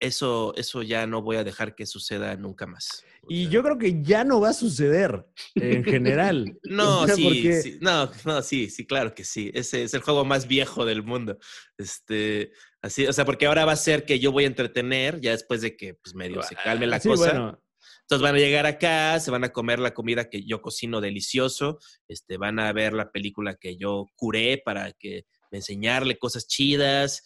eso, eso ya no voy a dejar que suceda nunca más. O Y sea, yo creo que ya no va a suceder en general. No, O sea, sí, porque- sí, no, no, sí, sí, claro que sí. Ese es el juego más viejo del mundo. Este, así, o sea, porque ahora va a ser que yo voy a entretener ya después de que pues medio se calme la Ah, Sí, cosa. bueno, Entonces van a llegar acá, se van a comer la comida que yo cocino delicioso, este, van a ver la película que yo curé para que enseñarle cosas chidas.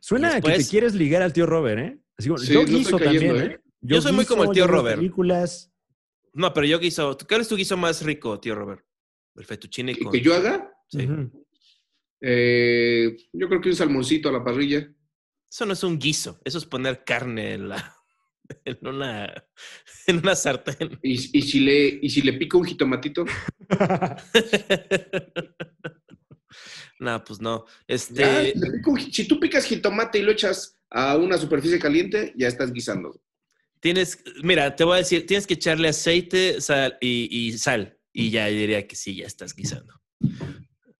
Suena a que te quieres ligar al tío Robert, ¿eh? Así como, Sí, yo guiso cayendo, también, ¿eh? ¿eh? Yo soy muy como el tío Robert. películas. No, pero yo guiso, ¿cuál es tu guiso más rico, tío Robert? El fettuccine ¿Que, con... que yo haga? Sí. Eh, yo creo que un salmoncito a la parrilla. Eso no es un guiso, eso es poner carne en, la, en, una, en una sartén. Y, y si le, y si le pico un jitomatito, no, pues no. Este, si tú picas jitomate y lo echas a una superficie caliente, ya estás guisando. tienes, mira, te voy a decir, tienes que echarle aceite sal y, y sal. Y ya diría que sí, ya estás guisando.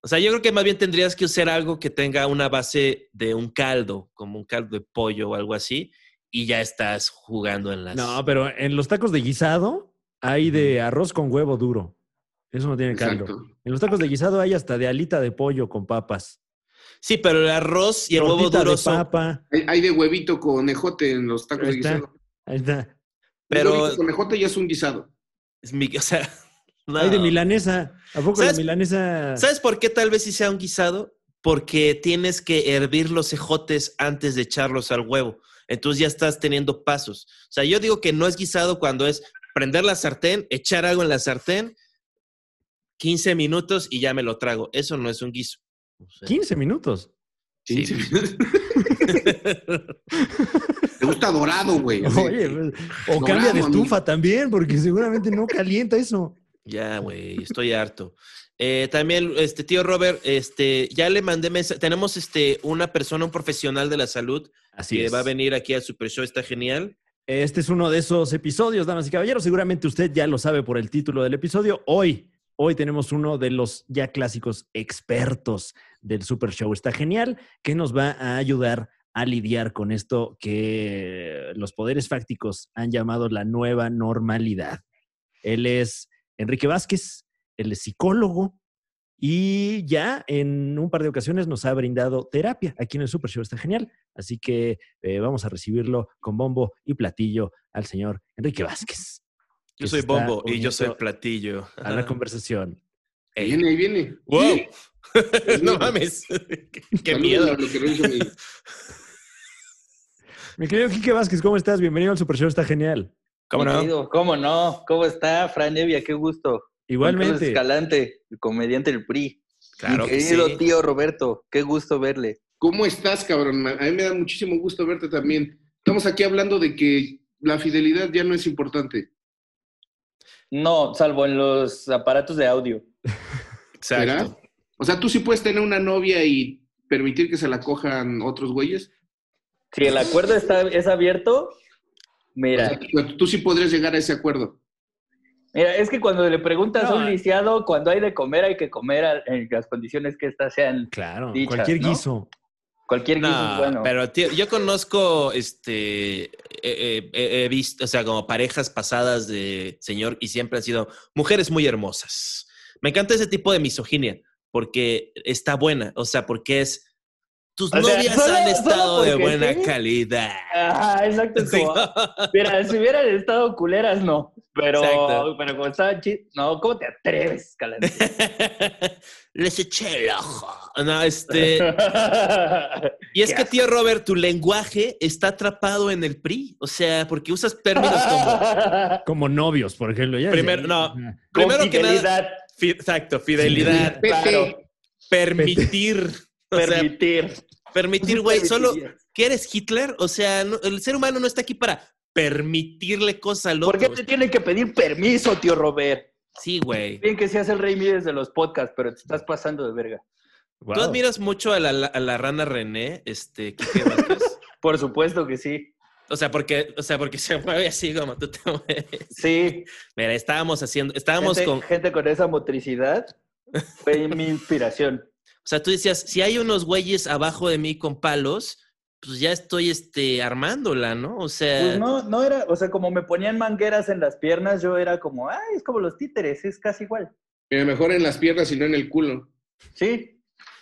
O sea, yo creo que más bien tendrías que usar algo que tenga una base de un caldo, como un caldo de pollo o algo así, y ya estás jugando en las... No, pero en los tacos de guisado hay de arroz con huevo duro. Eso no tiene caldo. Exacto. En los tacos de guisado hay hasta de alita de pollo con papas. Sí, pero el arroz y el huevo duro de son... papa. Hay, hay de huevito con ejote en los tacos Ahí de guisado. Ahí está. Pero- huevito con ejote ya es un guisado. es mi- o sea, no. Hay de milanesa. ¿A poco ¿Sabes? milanesa? ¿Sabes por qué tal vez sí sea un guisado? Porque tienes que hervir los ejotes antes de echarlos al huevo. Entonces ya estás teniendo pasos. O sea, yo digo que no es guisado cuando es prender la sartén, echar algo en la sartén, 15 minutos y ya me lo trago. Eso no es un guiso. O sea, 15 minutos. sí. Sí. Te gusta dorado, güey. Oye, pues, o Dorado, cambia de amigo. estufa también, porque seguramente no calienta eso. Ya, güey, estoy harto. Eh, también, este tío Robert, este, ya le mandé mensaje. Tenemos este, una persona, un profesional de la salud Así que es. va a venir aquí al Super Show, está genial. Este es uno de esos episodios, damas y caballeros. Seguramente usted ya lo sabe por el título del episodio. Hoy, hoy tenemos uno de los ya clásicos expertos del Super Show. Está genial, que nos va a ayudar a lidiar con esto que los poderes fácticos han llamado la nueva normalidad. Él es Enrique Vázquez, él es psicólogo y ya en un par de ocasiones nos ha brindado terapia aquí en el Super Show. Está genial. Así que eh, vamos a recibirlo con bombo y platillo al señor Enrique Vázquez. Yo soy Bombo y yo soy Platillo. A la conversación. Ey. Viene, ahí viene. ¡Wow! no mames. qué, qué miedo. a lo que no hizo mi- querido Quique Vázquez, ¿cómo estás? Bienvenido al Super Show, está genial. ¿Cómo no? querido, ¿Cómo no? ¿Cómo está, Fran Evia? Qué gusto. Igualmente. Escalante, el comediante del PRI. Claro Mi que querido sí. tío Roberto, qué gusto verle. ¿Cómo estás, cabrón? A mí me da muchísimo gusto verte también. Estamos aquí hablando de que la fidelidad ya no es importante. No, salvo en los aparatos de audio. ¿Será? Exacto. O sea, tú sí puedes tener una novia y permitir que se la cojan otros güeyes. Si el acuerdo está, es abierto, O mira, sea, tú- sí podrías llegar a ese acuerdo. mira, es que cuando le preguntas a un eh. lisiado, cuando hay de comer, hay que comer en las condiciones que éstas sean. Claro, Dichas, cualquier ¿no? Cualquier guiso No, es bueno. pero tío, yo conozco, este, eh, eh, eh, he visto, o sea, como parejas pasadas de señor y siempre han sido mujeres muy hermosas. Me encanta ese tipo de misoginia porque está buena, o sea, porque es, tus O sea, novias solo- han estado de buena sí. calidad. Ajá, exacto. es Sí. como, Mira, si hubieran estado culeras, no. Pero, Exacto. pero como estaban chidas, no, ¿cómo te atreves, Escalante? Les eché el ojo. No, este. Y es que, tío Robert, tu lenguaje está atrapado en el PRI. O sea, porque usas términos como. Como novios, por ejemplo. ya Primero, no. Con Primero que nada. fidelidad, fi- exacto, fidelidad. Claro. Permitir. O sea, permitir. permitir, güey. Solo que eres Hitler. O sea, no- el ser humano no está aquí para permitirle cosas al ¿Por qué te tienen que pedir permiso, tío Robert? Sí, güey. Bien que seas el rey Mides de los podcasts, pero te estás pasando de verga. ¿Tú admiras mucho a la, a la rana René, este, Quique Vázquez? Por supuesto que sí. O sea, porque, o sea, porque se mueve así como tú te mueves. Sí. Mira, estábamos haciendo, estábamos gente, con, gente con esa motricidad fue mi inspiración. Sea, tú decías, si hay unos güeyes abajo de mí con palos, pues ya estoy, este, armándola, ¿no? O sea, Pues no, no era, o sea, como me ponían mangueras en las piernas, yo era como, ay, es como los títeres, es casi igual. Mira, mejor en las piernas y no en el culo. Sí.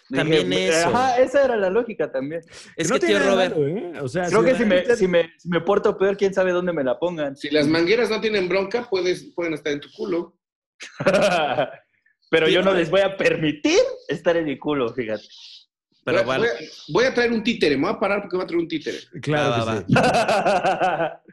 También eso. Ajá, esa era la lógica también. es no que, tío Robert, malo, ¿eh? O sea, Creo que va- si me, si, me, si me porto peor, quién sabe dónde me la pongan. Si las mangueras no tienen bronca, puedes, pueden estar en tu culo. Pero yo no les voy a permitir estar en mi culo, fíjate. pero voy, vale. voy a, voy a traer un títere. Me voy a parar porque voy a traer un títere. Claro Va, que va, sí.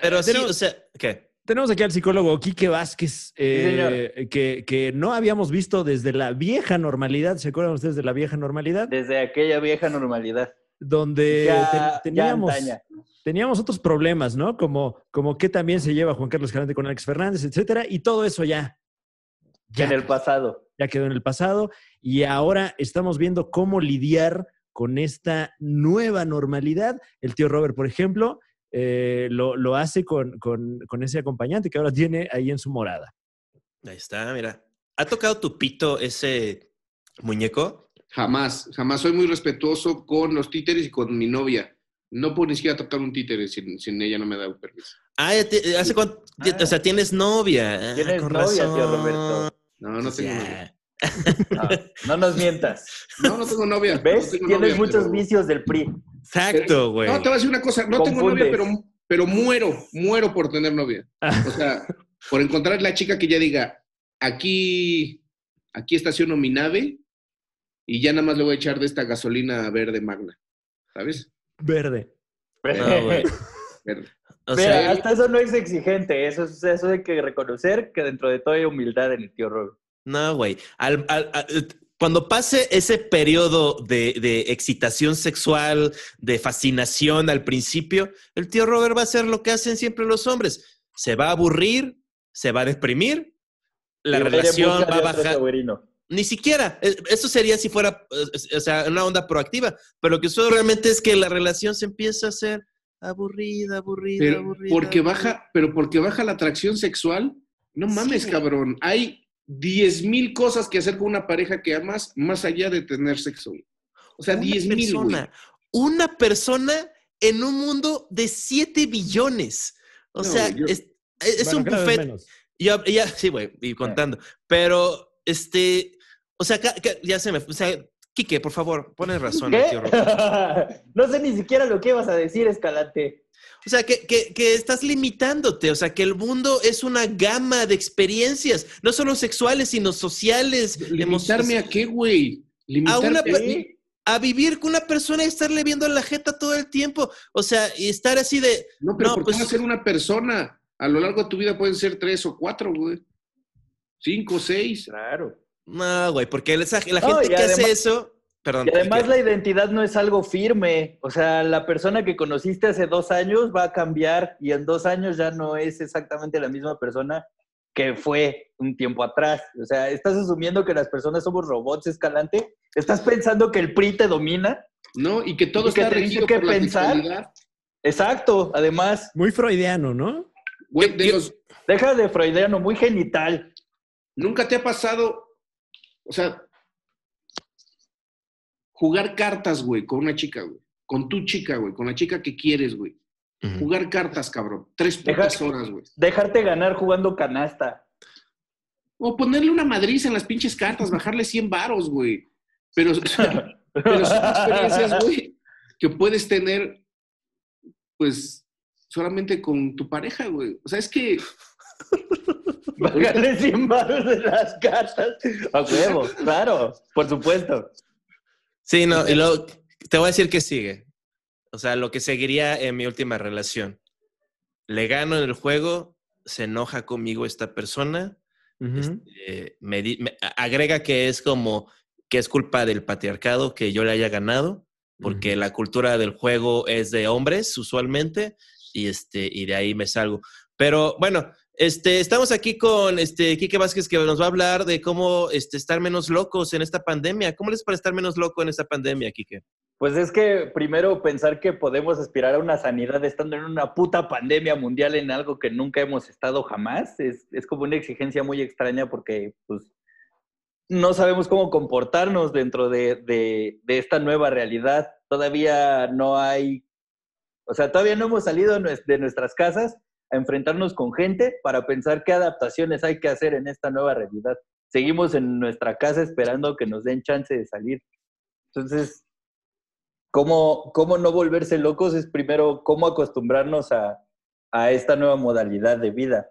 Pero sí, Tenemos- o sea, ¿qué? Tenemos aquí al psicólogo Quique Vázquez, eh, que, que no habíamos visto desde la vieja normalidad. ¿Se acuerdan ustedes de la vieja normalidad? Desde aquella vieja normalidad. Donde ya, ten- ya teníamos, teníamos otros problemas, ¿no? Como, como que también se lleva Juan Carlos Escalante con Alex Fernández, etcétera, y todo eso ya, ya, En el pasado. ya quedó en el pasado. Y ahora estamos viendo cómo lidiar con esta nueva normalidad. El tío Robert, por ejemplo, eh, lo, lo hace con, con- con ese acompañante que ahora tiene ahí en su morada. Ahí está, mira. ¿Ha tocado tu pito ese muñeco? Jamás, jamás. Soy muy respetuoso con los títeres y con mi novia. No puedo ni siquiera tocar un títere sin, sin ella no me da permiso. Ah, ya te- ¿hace cuánto? Ah. O sea, tienes novia. Ah, Tienes con novia, tío. Roberto. No, no Pues tengo novia. No, no nos mientas. No, no tengo novia. ¿Ves? No tengo Tienes novia, muchos pero- vicios del PRI. Exacto, güey. No, te voy a decir una cosa. No tengo novia, pero, pero muero, muero por tener novia. O sea, por encontrar la chica que ya diga, aquí, aquí estaciono mi nave y ya nada más le voy a echar de esta gasolina verde magna. ¿Sabes? Verde. No, güey. Verde. O Mira, sea, hasta eso no es exigente. Eso, es, eso hay que reconocer que dentro de todo hay humildad en el tío Robert. No, güey. Al- al- al- cuando pase ese periodo de, de excitación sexual, de fascinación al principio, el tío Robert va a hacer lo que hacen siempre los hombres. Se va a aburrir, se va a deprimir, la relación va a bajar. sobrino. Ni siquiera. Eh, Eso sería si fuera, eh, o sea, una onda proactiva. Pero lo que sucede realmente es que la relación se empieza a hacer aburrida, aburrida, Pero aburrida. porque aburrida. baja, pero porque baja la atracción sexual, no mames, Sí. cabrón. Hay 10 mil cosas que hacer con una pareja que amas más allá de tener sexo. O sea, Una 10 mil. Una persona en un mundo de 7 billones. O No, sea, yo- es, es Bueno, un buffet. ya, sí, güey, y contando. Pero, este, o sea, ca- ca- ya se me, o sea, Quique, por favor, pones razón, ¿Qué? tío no sé ni siquiera lo que ibas a decir, Escalante. O sea, que, que, que estás limitándote, o sea, que el mundo es una gama de experiencias, no solo sexuales, sino sociales, ¿Limitarme a qué, güey? Limitarme una a a vivir con una persona y estarle viendo la jeta todo el tiempo. O sea, y estar así de, No, pero No, ¿por pues- qué a ser una persona? A lo largo de tu vida pueden ser tres o cuatro, güey. Cinco, seis. Claro. No, güey, porque la No, gente que hace eso, perdón. Y además la identidad no es algo firme. O sea, la persona que conociste hace dos años va a cambiar y en dos años ya no es exactamente la misma persona que fue un tiempo atrás. O sea, ¿estás asumiendo que las personas somos robots, Escalante? ¿Estás pensando que el PRI te domina? ¿No? Y que todo Y que está te dice regido qué por la pensar. Exacto, además, Muy freudiano, ¿no? Güey, de ¿Qué- los, deja de freudiano, muy genital. ¿Nunca te ha pasado, o sea, jugar cartas, güey, con una chica, güey? Con tu chica, güey, con la chica que quieres, güey. Jugar cartas, cabrón. Tres putas horas, güey. Dejarte ganar jugando canasta. O ponerle una madriz en las pinches cartas, bajarle 100 varos, güey. Pero, pero son experiencias, güey, que puedes tener, pues, solamente con tu pareja, güey. O sea, es que Bajarle 100 baros de las cartas. A huevo, claro, por supuesto. Sí, no, y luego te voy a decir que sigue. O sea, lo que seguiría en mi última relación. Le gano en el juego, se enoja conmigo esta persona, este, me di- me- agrega que es como que es culpa del patriarcado que yo le haya ganado, porque la cultura del juego es de hombres usualmente, y este, y de ahí me salgo. Pero bueno, este, estamos aquí con este Quique Vázquez que nos va a hablar de cómo este, estar menos locos en esta pandemia. ¿Cómo les para estar menos loco en esta pandemia, Quique? Pues es que primero pensar que podemos aspirar a una sanidad estando en una puta pandemia mundial en algo que nunca hemos estado jamás es, es como una exigencia muy extraña porque pues no sabemos cómo comportarnos dentro de, de- de esta nueva realidad. Todavía no hay, o sea, todavía no hemos salido de nuestras casas a enfrentarnos con gente para pensar qué adaptaciones hay que hacer en esta nueva realidad. Seguimos en nuestra casa esperando que nos den chance de salir. Entonces, ¿cómo, cómo no volverse locos? Es primero cómo acostumbrarnos a, a esta nueva modalidad de vida.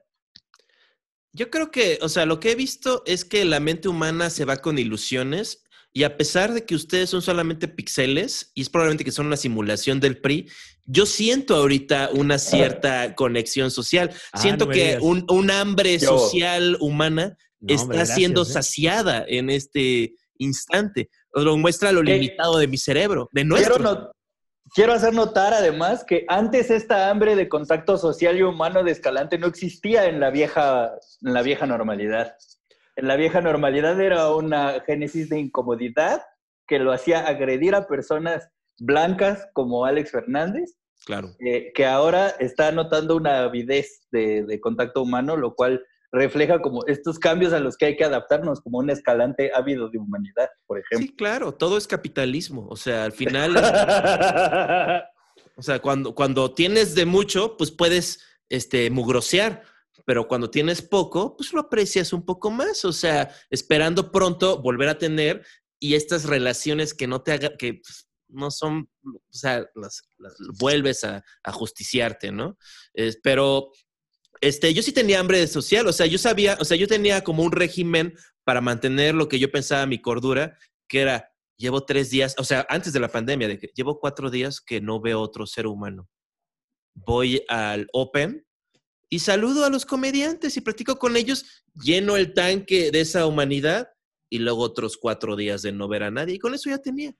Yo creo que, o sea, lo que he visto es que la mente humana se va con ilusiones y a pesar de que ustedes son solamente pixeles y es probablemente que son una simulación del PRI, yo siento ahorita una cierta conexión social. Ah, siento no que un, un hambre Yo. social humana No, está hombre, gracias, siendo ¿eh? saciada en este instante. Lo muestra lo ¿Qué? limitado de mi cerebro, de Quiero, nuestro. no- quiero hacer notar además que antes esta hambre de contacto social y humano de Escalante no existía en la vieja, en la vieja normalidad. En la vieja normalidad era una génesis de incomodidad que lo hacía agredir a personas blancas como Alex Fernández, Claro. eh, que ahora está notando una avidez de, de contacto humano, lo cual refleja como estos cambios a los que hay que adaptarnos, como un escalante ávido de humanidad, por ejemplo. Sí, claro, todo es capitalismo. O sea, al final O sea, cuando, cuando tienes de mucho, pues puedes este, mugrosear, pero cuando tienes poco, pues lo aprecias un poco más. O sea, esperando pronto volver a tener y estas relaciones que no te hagan, que pues, no son, o sea, las, vuelves a, justiciarte, ¿no? Es- pero este, yo sí tenía hambre social, o sea, yo sabía, o sea, yo tenía como un régimen para mantener lo que yo pensaba mi cordura, que era, llevo tres días, o sea, antes de la pandemia, de que llevo cuatro días que no veo otro ser humano. Voy al Open y saludo a los comediantes y platico con ellos, lleno el tanque de esa humanidad y luego otros cuatro días de no ver a nadie y con eso ya tenía.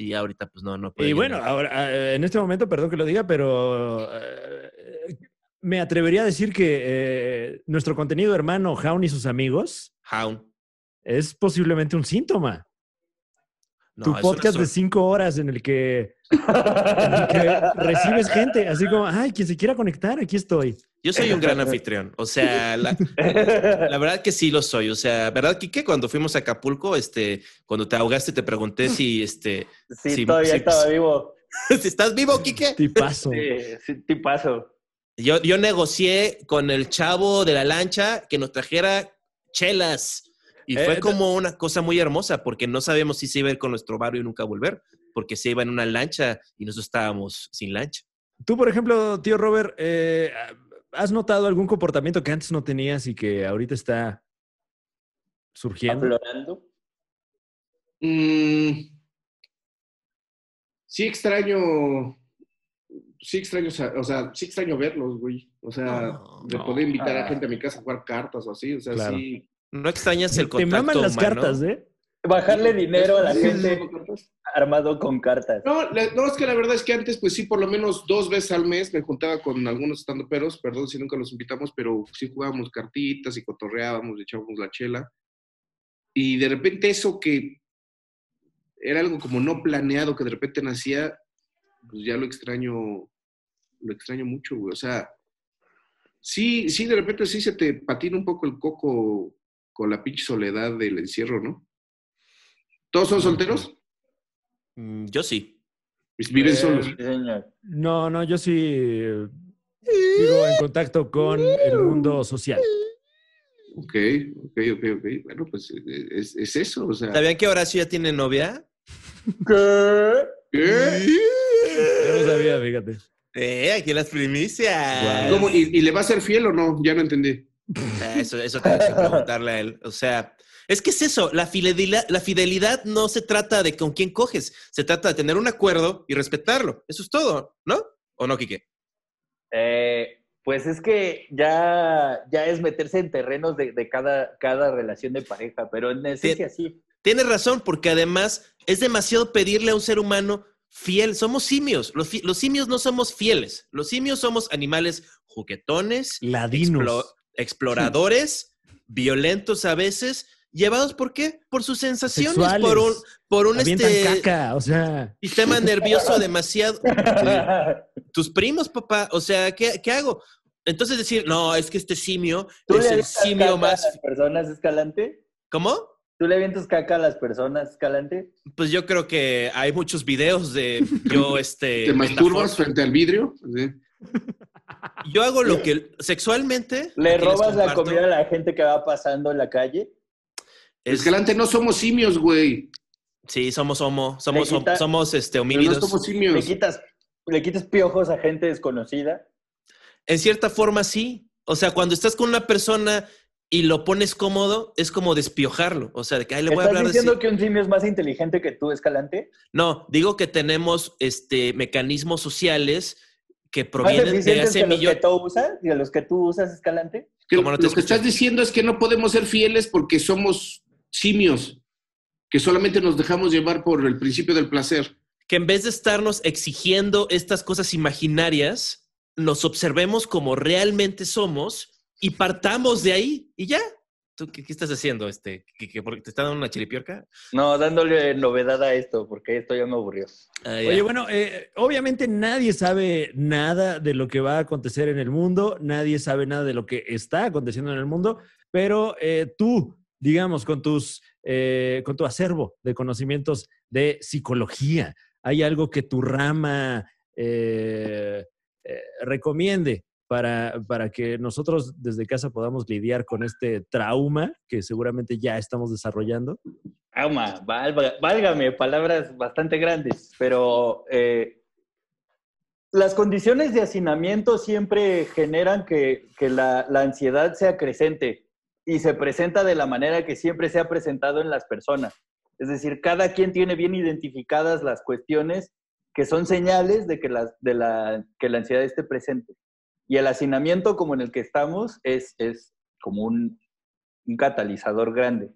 Y ahorita pues no, no puedo. Y bueno, ahora, eh, en este momento, perdón que lo diga, pero eh, me atrevería a decir que eh, nuestro contenido hermano, Jaun y sus amigos, Hound. es posiblemente un síntoma. No, tu podcast de cinco horas en el, que, en el que recibes gente, así como, ay, quien se quiera conectar, aquí estoy. Yo soy un gran anfitrión. O sea, la, la verdad que sí lo soy. O sea, ¿verdad, Quique? Cuando fuimos a Acapulco, este, cuando te ahogaste, te pregunté si, este, Sí, Sí, todavía estaba vivo. si estás vivo, Quique. Tipazo. Sí, sí, tipazo. Yo, yo negocié con el chavo de la lancha que nos trajera chelas. Y Eh, fue ent- como una cosa muy hermosa, porque no sabíamos si se iba a ir con nuestro barrio y nunca volver, porque se iba en una lancha y nosotros estábamos sin lancha. Tú, por ejemplo, tío Robert, eh, ¿has notado algún comportamiento que antes no tenías y que ahorita está surgiendo? Aflorando. Mm, sí extraño, sí extraño, o sea, sí extraño verlos, güey. O sea, No, de no. poder invitar a gente a mi casa a jugar cartas o así, o sea, Claro. sí. ¿No extrañas el Te contacto maman las humano? cartas, ¿eh? Bajarle dinero a la gente armado con cartas. No, la- no, es que la verdad es que antes, pues sí, por lo menos dos veces al mes me juntaba con algunos estandoperos, perdón si nunca los invitamos, pero sí jugábamos cartitas y cotorreábamos, echábamos la chela. Y de repente eso que era algo como no planeado, que de repente nacía, pues ya lo extraño, lo extraño mucho, güey. O sea, sí, sí, de repente sí se te patina un poco el coco con la pinche soledad del encierro, ¿no? ¿Todos son solteros? Mm, Yo sí. ¿Viven Eh, solos? No, no, yo sí eh, sigo en contacto con el mundo social. Ok, ok, ok, ok. Bueno, pues eh, es, es eso, o sea. ¿Sabían que Horacio ya tiene novia? ¿Qué? ¿Qué? Yo no sabía, fíjate. Eh, aquí las primicias. ¿Y, y le va a ser fiel o no? Ya no entendí. Ah, Eso, eso tienes que preguntarle a él. O sea, es que es eso, la fidelidad, la fidelidad no se trata de con quién coges, se trata de tener un acuerdo y respetarlo. Eso es todo, ¿no? ¿O no, Quique? Eh, pues es que ya, ya es meterse en terrenos de, de cada, cada relación de pareja, pero en esencia sí. Tienes razón, porque además es demasiado pedirle a un ser humano fiel. Somos simios. Los, simios no somos fieles. Los simios somos animales juguetones, Ladinos. explo- exploradores, violentos a veces. ¿Llevados por qué? Por sus sensaciones, Sexuales. por un, por un este, caca, o sea. sistema nervioso demasiado. Tus primos, papá. O sea, ¿qué, qué hago? Entonces decir, no, es que este simio ¿Tú es le el avientas simio caca más. a las personas, Escalante? ¿Cómo? ¿Tú le avientas caca a las personas, Escalante? Pues yo creo que hay muchos videos de yo, este. ¿Te masturbas frente al vidrio? Sí. Yo hago lo que sexualmente. ¿Le robas la comida a la gente que va pasando en la calle? Es- Escalante, no somos simios, güey. sí, somos homo, somos, Le quita- somos este, no homínidos. somos ¿Le simios. quitas, ¿Le quitas piojos a gente desconocida? En cierta forma, sí. O sea, cuando estás con una persona y lo pones cómodo, es como despiojarlo. O sea, de que ay, le voy a ¿Estás hablar de diciendo sí. que un simio es más inteligente que tú, Escalante? No, digo que tenemos este mecanismos sociales que ¿Más provienen de hace que los que millones. tú usas? ¿Y de los que tú usas, Escalante? Que ¿Cómo no te lo que estás diciendo es que no podemos ser fieles porque somos simios, que solamente nos dejamos llevar por el principio del placer. que en vez de estarnos exigiendo estas cosas imaginarias, nos observemos como realmente somos y partamos de ahí y ya. ¿Tú qué, qué estás haciendo? Este, ¿Que, que porque te está dando una chiripiorca? No, dándole novedad a esto, porque esto ya me aburrió. Ah, ya. Oye, bueno, eh, obviamente nadie sabe nada de lo que va a acontecer en el mundo, nadie sabe nada de lo que está aconteciendo en el mundo, pero eh, tú, digamos, con tus, eh, con tu acervo de conocimientos de psicología, ¿hay algo que tu rama eh, eh, recomiende para, para que nosotros desde casa podamos lidiar con este trauma que seguramente ya estamos desarrollando? Válga- válgame, palabras bastante grandes, pero las condiciones de hacinamiento siempre generan que, que la, la ansiedad sea creciente y se presenta de la manera que siempre se ha presentado en las personas. Es decir, cada quien tiene bien identificadas las cuestiones que son señales de que la, de la, que la ansiedad esté presente. Y el hacinamiento como en el que estamos es, es como un, un catalizador grande.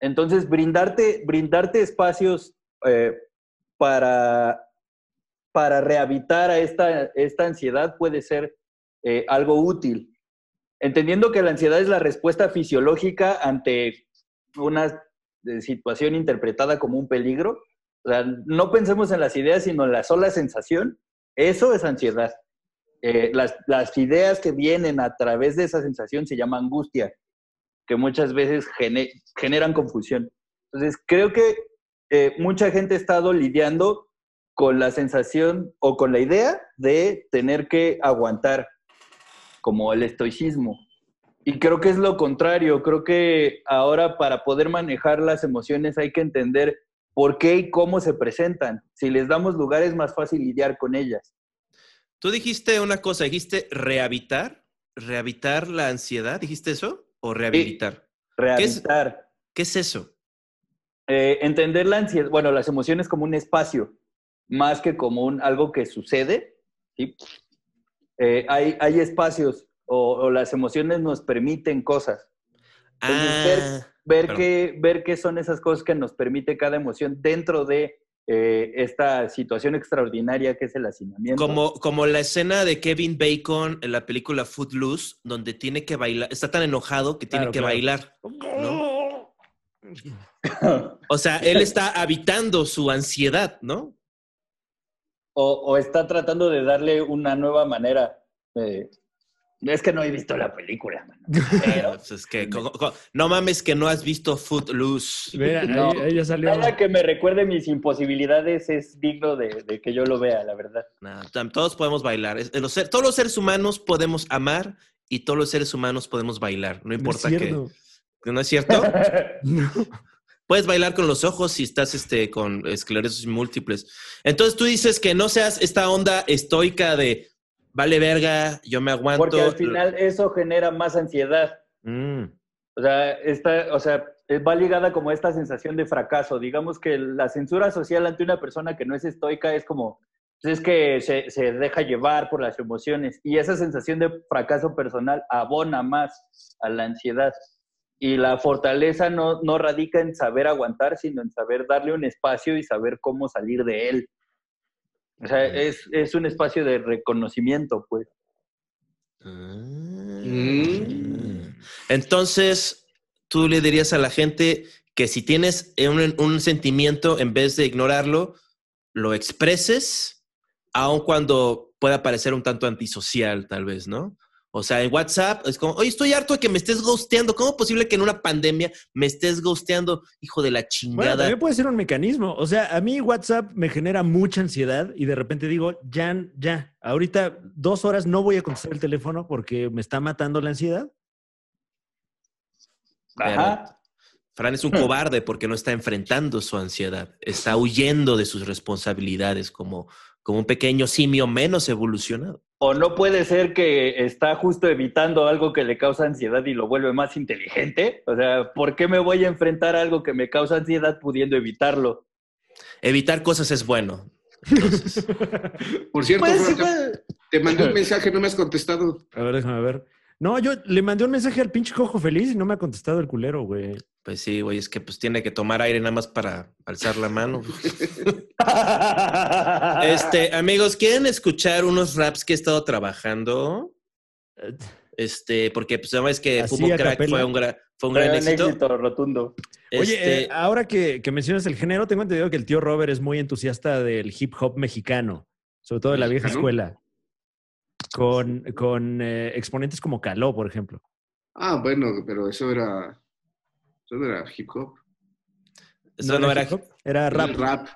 Entonces, brindarte, brindarte espacios eh, para, para rehabilitar a esta, esta ansiedad puede ser eh, algo útil. Entendiendo que la ansiedad es la respuesta fisiológica ante una eh, situación interpretada como un peligro. No pensemos en las ideas, sino en la sola sensación. Eso es ansiedad. las, las, ideas que vienen a través de esa sensación se llama angustia que muchas veces generan confusión. Entonces, creo que eh, mucha gente ha estado lidiando con la sensación o con la idea de tener que aguantar, como el estoicismo. Y creo que es lo contrario, creo que ahora para poder manejar las emociones hay que entender por qué y cómo se presentan. Si les damos lugar es más fácil lidiar con ellas. Tú dijiste una cosa, dijiste rehabilitar, rehabilitar la ansiedad, ¿dijiste eso? o rehabilitar? rehabilitar. ¿Qué es, eso? Eh, entender la ansiedad, bueno, las emociones como un espacio, más que como un, algo que sucede. ¿sí? Eh, hay, hay espacios o, las emociones nos permiten cosas. ah, ver, qué, ver qué son esas cosas que nos permite cada emoción dentro de eh, esta situación extraordinaria que es el hacinamiento. Como, como la escena de Kevin Bacon en la película Footloose, donde tiene que bailar, está tan enojado que tiene que bailar. o sea, él está habitando su ansiedad, ¿no? O, está tratando de darle una nueva manera. de... Es que no he visto la película, Pero... Pues es que, no mames que no has visto Footloose. Mira, no, ahí, salió. Nada que me recuerde mis imposibilidades es digno de, que yo lo vea, la verdad. todos podemos bailar. todos los seres humanos podemos amar y todos los seres humanos podemos bailar. No importa que, ¿No es cierto? Puedes bailar con los ojos si estás este, con esclerosis múltiples. Entonces tú dices que no seas esta onda estoica de vale verga, yo me aguanto. Porque al final eso genera más ansiedad. Mm. O sea, esta, o sea, va ligada como esta sensación de fracaso. Digamos que la censura social ante una persona que no es estoica es como, pues es que se, se deja llevar por las emociones y esa sensación de fracaso personal abona más a la ansiedad. Y la fortaleza no, no radica en saber aguantar, sino en saber darle un espacio y saber cómo salir de él. O sea, es, es un espacio de reconocimiento, pues. Mm. Entonces, tú le dirías a la gente que si tienes un, un, sentimiento, en vez de ignorarlo, lo expreses, aun cuando pueda parecer un tanto antisocial, tal vez, ¿no? O sea, en WhatsApp es como, oye, estoy harto de que me estés ghosteando. ¿Cómo es posible que en una pandemia me estés ghosteando, hijo de la chingada? Bueno, también puede ser un mecanismo. O sea, a mí WhatsApp me genera mucha ansiedad y de repente digo, ya, ya, ahorita dos horas no voy a contestar el teléfono porque me está matando la ansiedad. Ajá. Fran es un cobarde porque no está enfrentando su ansiedad, está huyendo de sus responsabilidades como, como un pequeño simio menos evolucionado. O no puede ser que está justo evitando algo que le causa ansiedad y lo vuelve más inteligente. O sea, ¿por qué me voy a enfrentar a algo que me causa ansiedad pudiendo evitarlo? Evitar cosas es bueno. Por cierto, pues, te mandé un mensaje, no me has contestado. A ver, déjame ver. No, yo le mandé un mensaje al pinche cojo feliz y no me ha contestado el culero, güey. Pues sí, güey, es que pues tiene que tomar aire nada más para alzar la mano. este, amigos, ¿quieren escuchar unos raps que he estado trabajando? Este, porque pues sabes que Fumo Crack fue un, fue un gran éxito. éxito. rotundo. Oye, este eh, ahora que, que, mencionas el género, tengo entendido que el tío Robert es muy entusiasta del hip hop mexicano, sobre todo de la vieja escuela con, con eh, exponentes como Caló, por ejemplo. Ah, bueno, pero eso era, eso era hip hop. Eso no, era, hip hop, era rap. rap.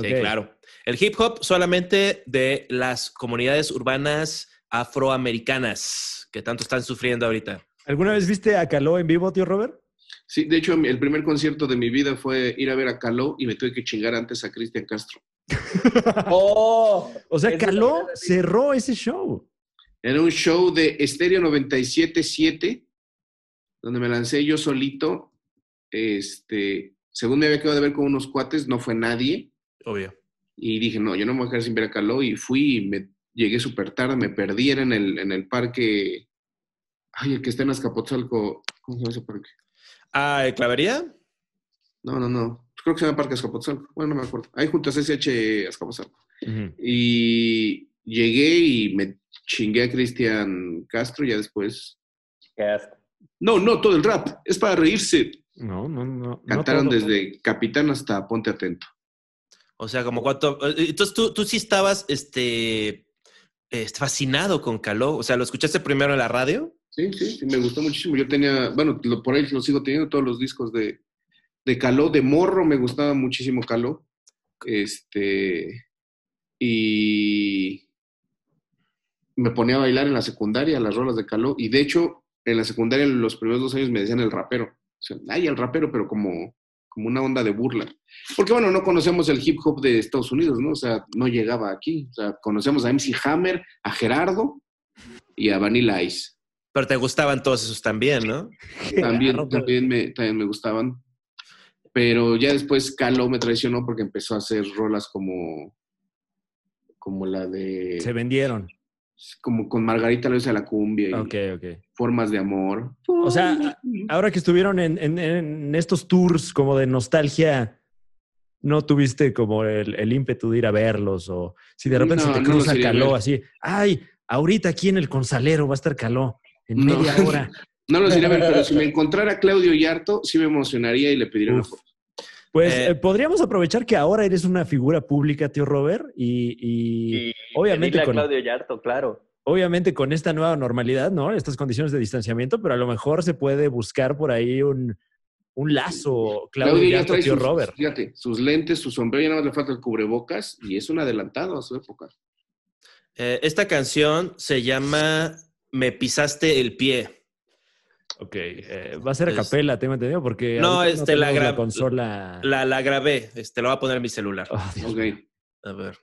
Sí, claro. El hip hop solamente de las comunidades urbanas afroamericanas que tanto están sufriendo ahorita. ¿Alguna vez viste a Caló en vivo, tío Robert? Sí, de hecho, el primer concierto de mi vida fue ir a ver a Caló y me tuve que chingar antes a Cristian Castro. oh, o sea, Caló cerró ese show. Era un show de Estéreo 97.7, donde me lancé yo solito. Este, según me había quedado de ver con unos cuates, no fue nadie. Obvio. Y dije, no, yo no me voy a quedar sin ver a Caló. Y fui y me llegué súper tarde, me perdí, era en el, en el parque, ay, el que está en Azcapotzalco, ¿cómo se llama ese parque? Ah, ¿el ¿clavería? No, no, no, creo que se llama Parque Azcapotzalco, bueno, no me acuerdo, ahí junto a CCH Azcapotzalco. Y llegué y me chingué a Cristian Castro y ya después... Qué asco. No, no, todo el rap, es para reírse. No, no, no. no Cantaron todo. desde Capitán hasta Ponte Atento. O sea, como cuánto. eh, Entonces tú, tú sí estabas este, este, fascinado con Caló. O sea, ¿lo escuchaste primero en la radio? Sí, sí, sí, me gustó muchísimo. Yo tenía, bueno, lo- por ahí lo sigo teniendo, todos los discos de, de Caló, de Morro, me gustaba muchísimo Caló. Este, y me ponía a bailar en la secundaria las rolas de Caló, y de hecho, en la secundaria, los primeros dos años me decían el rapero. O sea, ay, el rapero, pero como, como una onda de burla. Porque bueno, no conocemos el hip hop de Estados Unidos, ¿no? O sea, no llegaba aquí. O sea, conocemos a MC Hammer, a Gerardo y a Vanilla Ice. Pero te gustaban todos esos también, ¿no? También, también, me, también me gustaban. Pero ya después Calo me traicionó porque empezó a hacer rolas como, como la de... Se vendieron. Como con Margarita Luisa de la Cumbia y Ok, ok. Formas de Amor. O sea, ahora que estuvieron en, en- en estos tours como de nostalgia, ¿no tuviste como el, el ímpetu de ir a verlos? O si de repente No, se te no cruza a Caló ver. así, ay, ahorita aquí en el Consalero va a estar Caló en No. media hora. No los iré a ver, pero si me encontrara Claudio Yarto, sí me emocionaría y le pediría una foto. Pues Eh, eh, podríamos aprovechar que ahora eres una figura pública, tío Robert, y, y Y obviamente con- Claudio Yarto, claro. Obviamente con esta nueva normalidad, ¿no? Estas condiciones de distanciamiento, pero a lo mejor se puede buscar por ahí un, un lazo, Claudio, ya trae tío sus, Robert. fíjate, sus lentes, su sombrero, ya nada más le falta el cubrebocas y es un adelantado a su época. Eh, esta canción se llama Me pisaste el pie. Ok, eh, va a ser a capela, tengo entendido, porque No, este, la consola. La, la grabé. Este, lo voy a poner en mi celular. Oh, Ok. A ver.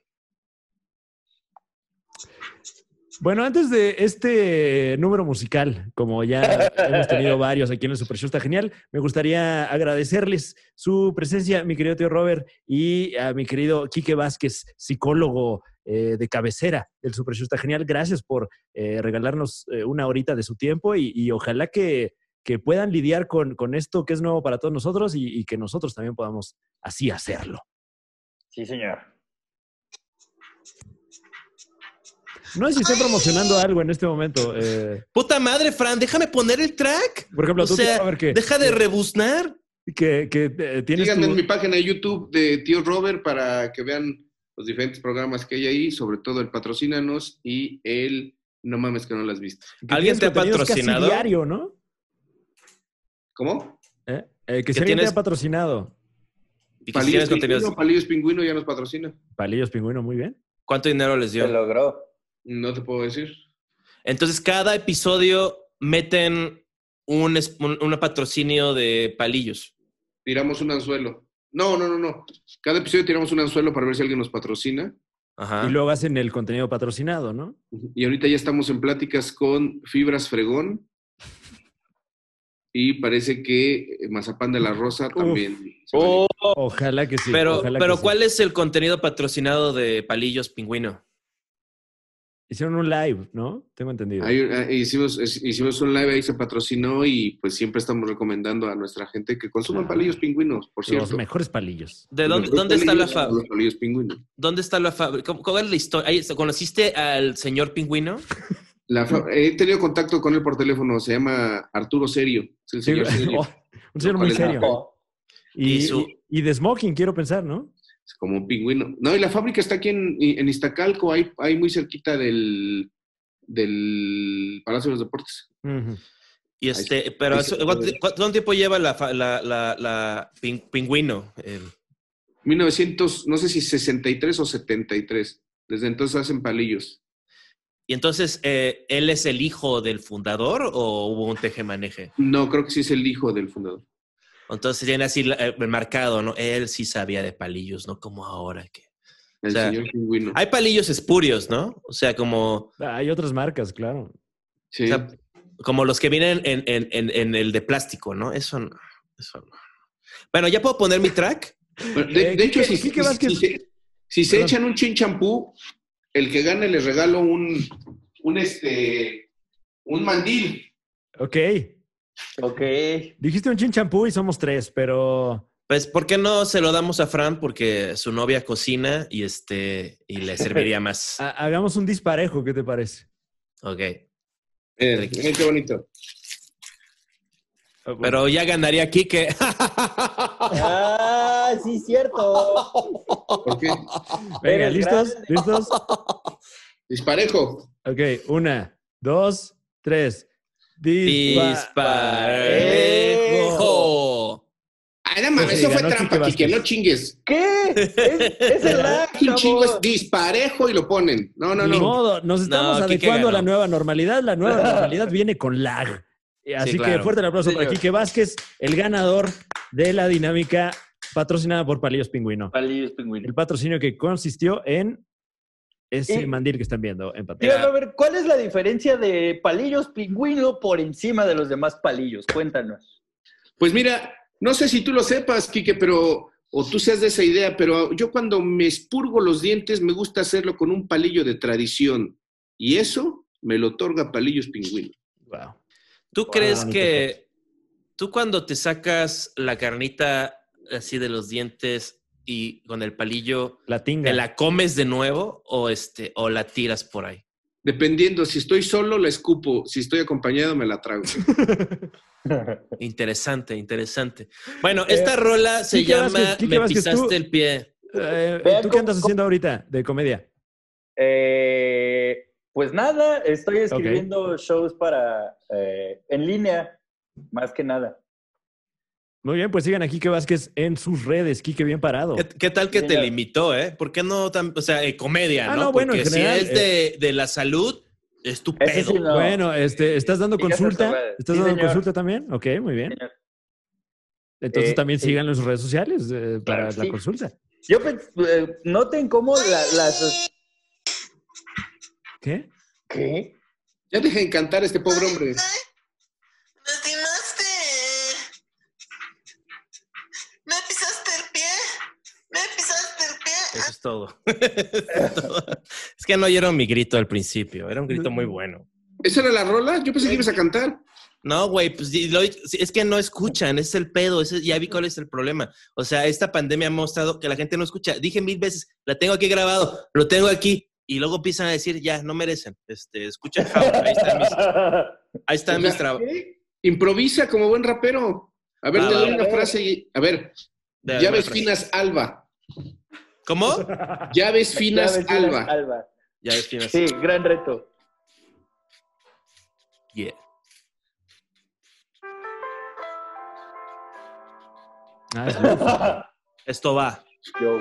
Bueno, antes de este número musical, como ya hemos tenido varios aquí en el Super Show, está genial, me gustaría agradecerles su presencia, mi querido tío Robert, y a mi querido Quique Vázquez, psicólogo eh, de cabecera del Super Show, está genial. Gracias por eh, regalarnos eh, una horita de su tiempo y, y ojalá que, que puedan lidiar con, con esto que es nuevo para todos nosotros y, y que nosotros también podamos así hacerlo. Sí, señor. No sé si estén promocionando algo en este momento. eh, Puta madre, Fran, déjame poner el track. por ejemplo, O tú, sea, que, deja de rebuznar. que, que, eh, tienes Síganme tu- en mi página de YouTube de Tío Robert para que vean los diferentes programas que hay ahí, sobre todo el Patrocínanos y el No mames que no las has visto. ¿Alguien te ha casi patrocinado? diario, ¿no? ¿Cómo? ¿Eh? Eh, que si ¿Que alguien te ha patrocinado. Y que si Palillos tienes contenidos- Pingüino, Palillos Pingüino ya nos patrocina. Palillos Pingüino, muy bien. ¿Cuánto dinero les Se dio? logró. No te puedo decir. Entonces, cada episodio meten un, un, un patrocinio de palillos. Tiramos un anzuelo. No, no, no, no. Cada episodio tiramos un anzuelo para ver si alguien nos patrocina. Ajá. Y luego hacen el contenido patrocinado, ¿no? Y ahorita ya estamos en pláticas con Fibras Fregón. Y parece que Mazapán de la Rosa también. Oh, Ojalá que sí. pero, ojalá pero que sí. ¿cuál es el contenido patrocinado de palillos pingüino? Hicieron un live, ¿no? Tengo entendido. Ahí, eh, hicimos, hicimos un live, ahí se patrocinó y pues siempre estamos recomendando a nuestra gente que consuman palillos pingüinos, por Los cierto. mejores palillos. ¿De Los dónde, mejores dónde está la fábrica? Los palillos pingüinos. ¿Dónde está la fábrica? ¿Cuál es la historia? ¿Conociste al señor pingüino? La he tenido contacto con él por teléfono, se llama Arturo Serio. Es el Sí, señor Serio. oh, un señor muy ¿Cuál es la- serio. Y, Y su- y- y de smoking, quiero pensar, ¿no? Como un pingüino. No, y la fábrica está aquí en, en Iztacalco, ahí, ahí muy cerquita del, del Palacio de los Deportes. Y este, pero ahí eso- se ¿cuánto, tiempo lleva la, fa- la, la, la pin- pingüino? El- 1900, no sé si 63 o 73. Desde entonces hacen palillos. Y entonces, eh, ¿él es el hijo del fundador o hubo un tejemaneje? No, creo que sí es el hijo del fundador. Entonces tiene así eh, marcado, ¿no? Él sí sabía de palillos, no como ahora que... El O sea, señor pingüino. Hay palillos espurios, ¿no? O sea, como, Hay otras marcas, claro. Sí. o sea, como los que vienen en, en- en- en el de plástico, ¿no? Eso no. Eso no. Bueno, ¿ya puedo poner mi track? Bueno, de, Eh, de hecho, Quique- si, Quique si- Vázquez- si se, si se echan un chin champú, el que gane le regalo un, un este, un mandil. Ok. Ok. Dijiste un chin champú y somos tres, pero. Pues, ¿por qué no se lo damos a Fran? Porque su novia cocina y este y le serviría más. ha- hagamos un disparejo, ¿qué te parece? Ok. Miren, miren qué bonito. Pero ya ganaría Kike. Ah, sí, cierto. ¿Por qué? Venga, ¿listos? ¿Listos? Disparejo. Ok, una, dos, tres. Disparejo. Ay, no mames, eso fue trampa, Quique Kike, no chingues. ¿Qué? Es, es el lag, Un chingo es disparejo y lo ponen. No, no, Ni no. modo, nos estamos No, adecuando a la nueva normalidad. La nueva normalidad viene con lag. Así que claro. fuerte el aplauso para. Quique Vázquez, el ganador de la dinámica patrocinada por Palillos Pingüino. Palillos pingüinos. El patrocinio que consistió en ese Y- mandil que están viendo en Dígame, pantalla. a ver, ¿cuál es la diferencia de palillos pingüino por encima de los demás palillos? Cuéntanos. Pues mira, no sé si tú lo sepas, Quique, pero, o tú seas de esa idea, pero yo cuando me expurgo los dientes me gusta hacerlo con un palillo de tradición. Y eso me lo otorga Palillos Pingüino. Wow. ¿Tú crees que tú cuando te sacas la carnita así de los dientes y con el palillo, La tinga. ¿te la comes de nuevo o este o la tiras por ahí? Dependiendo, si estoy solo, la escupo. Si estoy acompañado, me la trago. Interesante, interesante. Bueno, esta rola se Eh, llama Vázquez, Me pisaste tú- el pie. Eh, Vean ¿Tú qué andas haciendo ahorita de comedia? Eh, pues nada, estoy escribiendo shows para eh, en línea, más que nada. Muy bien, pues sigan a Quique Vázquez en sus redes. Quique bien parado. ¿Qué, qué tal que te limitó, eh? ¿Por qué no tan, o sea, eh, comedia, Ah, ¿no? no, bueno, Porque en general, si es de, de la salud, es tu Ese pedo. sí no. Bueno, este, ¿estás dando consulta? ¿Estás Sí, dando señor. consulta también? Ok, muy bien. Entonces Eh, también en sus redes sociales eh, para la consulta. Yo eh, noten cómo la- las... ¿Qué? ¿Qué? Ya dejen cantar a este pobre hombre. Lastimaste. Me pisaste el pie. Me pisaste el pie. Eso es todo. Es todo. es que no oyeron mi grito al principio. Era un grito muy bueno. ¿Esa era la rola? Yo pensé que ibas a cantar. No, güey, pues lo- es que no escuchan, ese es el pedo, ese- ya vi cuál es el problema. O sea, esta pandemia ha mostrado que la gente no escucha. Dije mil veces, la tengo aquí grabado, lo tengo aquí, y luego empiezan a decir, ya, no merecen. Este, escuchen, ahí están mis, ahí están mis trabajos. Improvisa como buen rapero. A ver, va, doy una frase. y- A ver, llaves finas Alba. ¿Cómo? Llaves finas Llaves finas, Alba. Alba. Ya ves finas. Sí, gran reto. Yeah. Ah. Esto va Yo.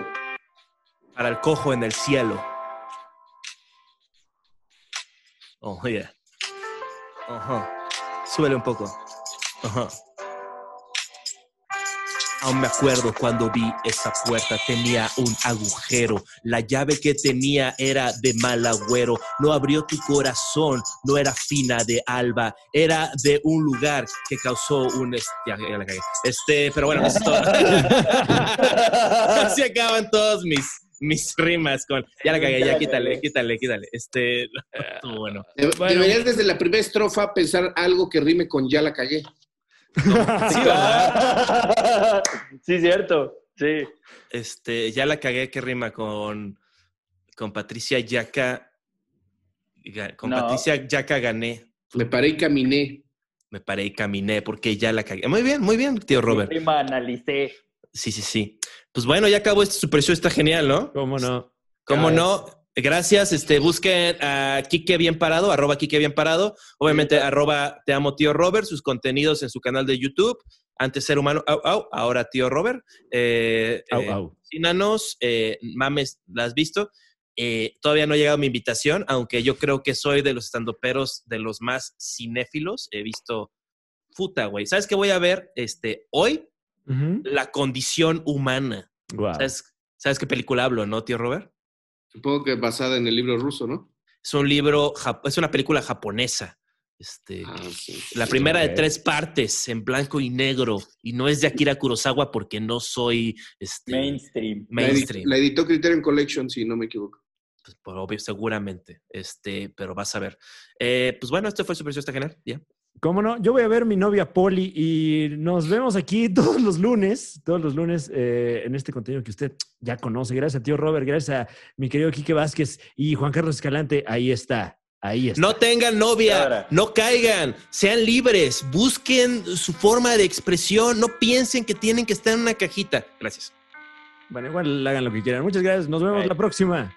para el cojo en el cielo. Oh, yeah. Ajá. Súbele un poco. Ajá. Aún me acuerdo cuando vi esa puerta, tenía un agujero. La llave que tenía era de mal agüero. No abrió tu corazón, no era fina de alba. Era de un lugar que causó un... Este, ya, ya la cagué. Pero bueno, eso es todo. Así acaban todos mis, mis rimas con... Ya la cagué, ya quítale, quítale, quítale. Este. De- Bueno. Deberías desde la primera estrofa pensar algo que rime con ya la cagué. Sí, ¿verdad? sí, cierto. Sí. Este, ya la cagué que rima con, con Patricia Yaca. Con No. Patricia Yaca gané. Me paré y caminé. Me paré y caminé porque ya la cagué. Muy bien, muy bien, tío Robert. Prima, analicé. Sí, sí, sí. Pues bueno, ya acabó este Super Show, está genial, ¿no? ¿Cómo no? ¿Cómo no? Gracias. Este, busquen a Quique Bien Parado, arroba Quique Bien Parado. Obviamente, arroba Te Amo Tío Robert, sus contenidos en su canal de YouTube. Antes Ser Humano, au, au, ahora Tío Robert. Eh, Au, eh, au. Eh, mames, ¿la has visto? Eh, todavía no ha llegado mi invitación, aunque yo creo que soy de los estandoperos de los más cinéfilos. He visto, puta, güey. ¿Sabes qué voy a ver este, hoy? La condición humana. ¿Sabes, ¿Sabes qué película hablo, no, tío Robert? Supongo que basada en el libro ruso, ¿no? Es un libro, es una película japonesa. Este, Ah, sí. la primera de tres partes, en blanco y negro. Y no es de Akira Kurosawa porque no soy este, Mainstream. La, mainstream. la editó Criterion Collection, si no me equivoco. pues, por obvio, seguramente. Este, pero vas a ver. Eh, pues bueno, este fue Super Show está genial. ¿Cómo no? Yo voy a ver mi novia Poli y nos vemos aquí todos los lunes, todos los lunes eh, en este contenido que usted ya conoce. Gracias a tío Robert, gracias a mi querido Quique Vázquez y Juan Carlos Escalante. Ahí está, ahí está. No tengan novia, Ahora. no caigan, sean libres, busquen su forma de expresión, no piensen que tienen que estar en una cajita. Gracias. Bueno, igual hagan lo que quieran. Muchas gracias. Nos vemos Bye. la próxima.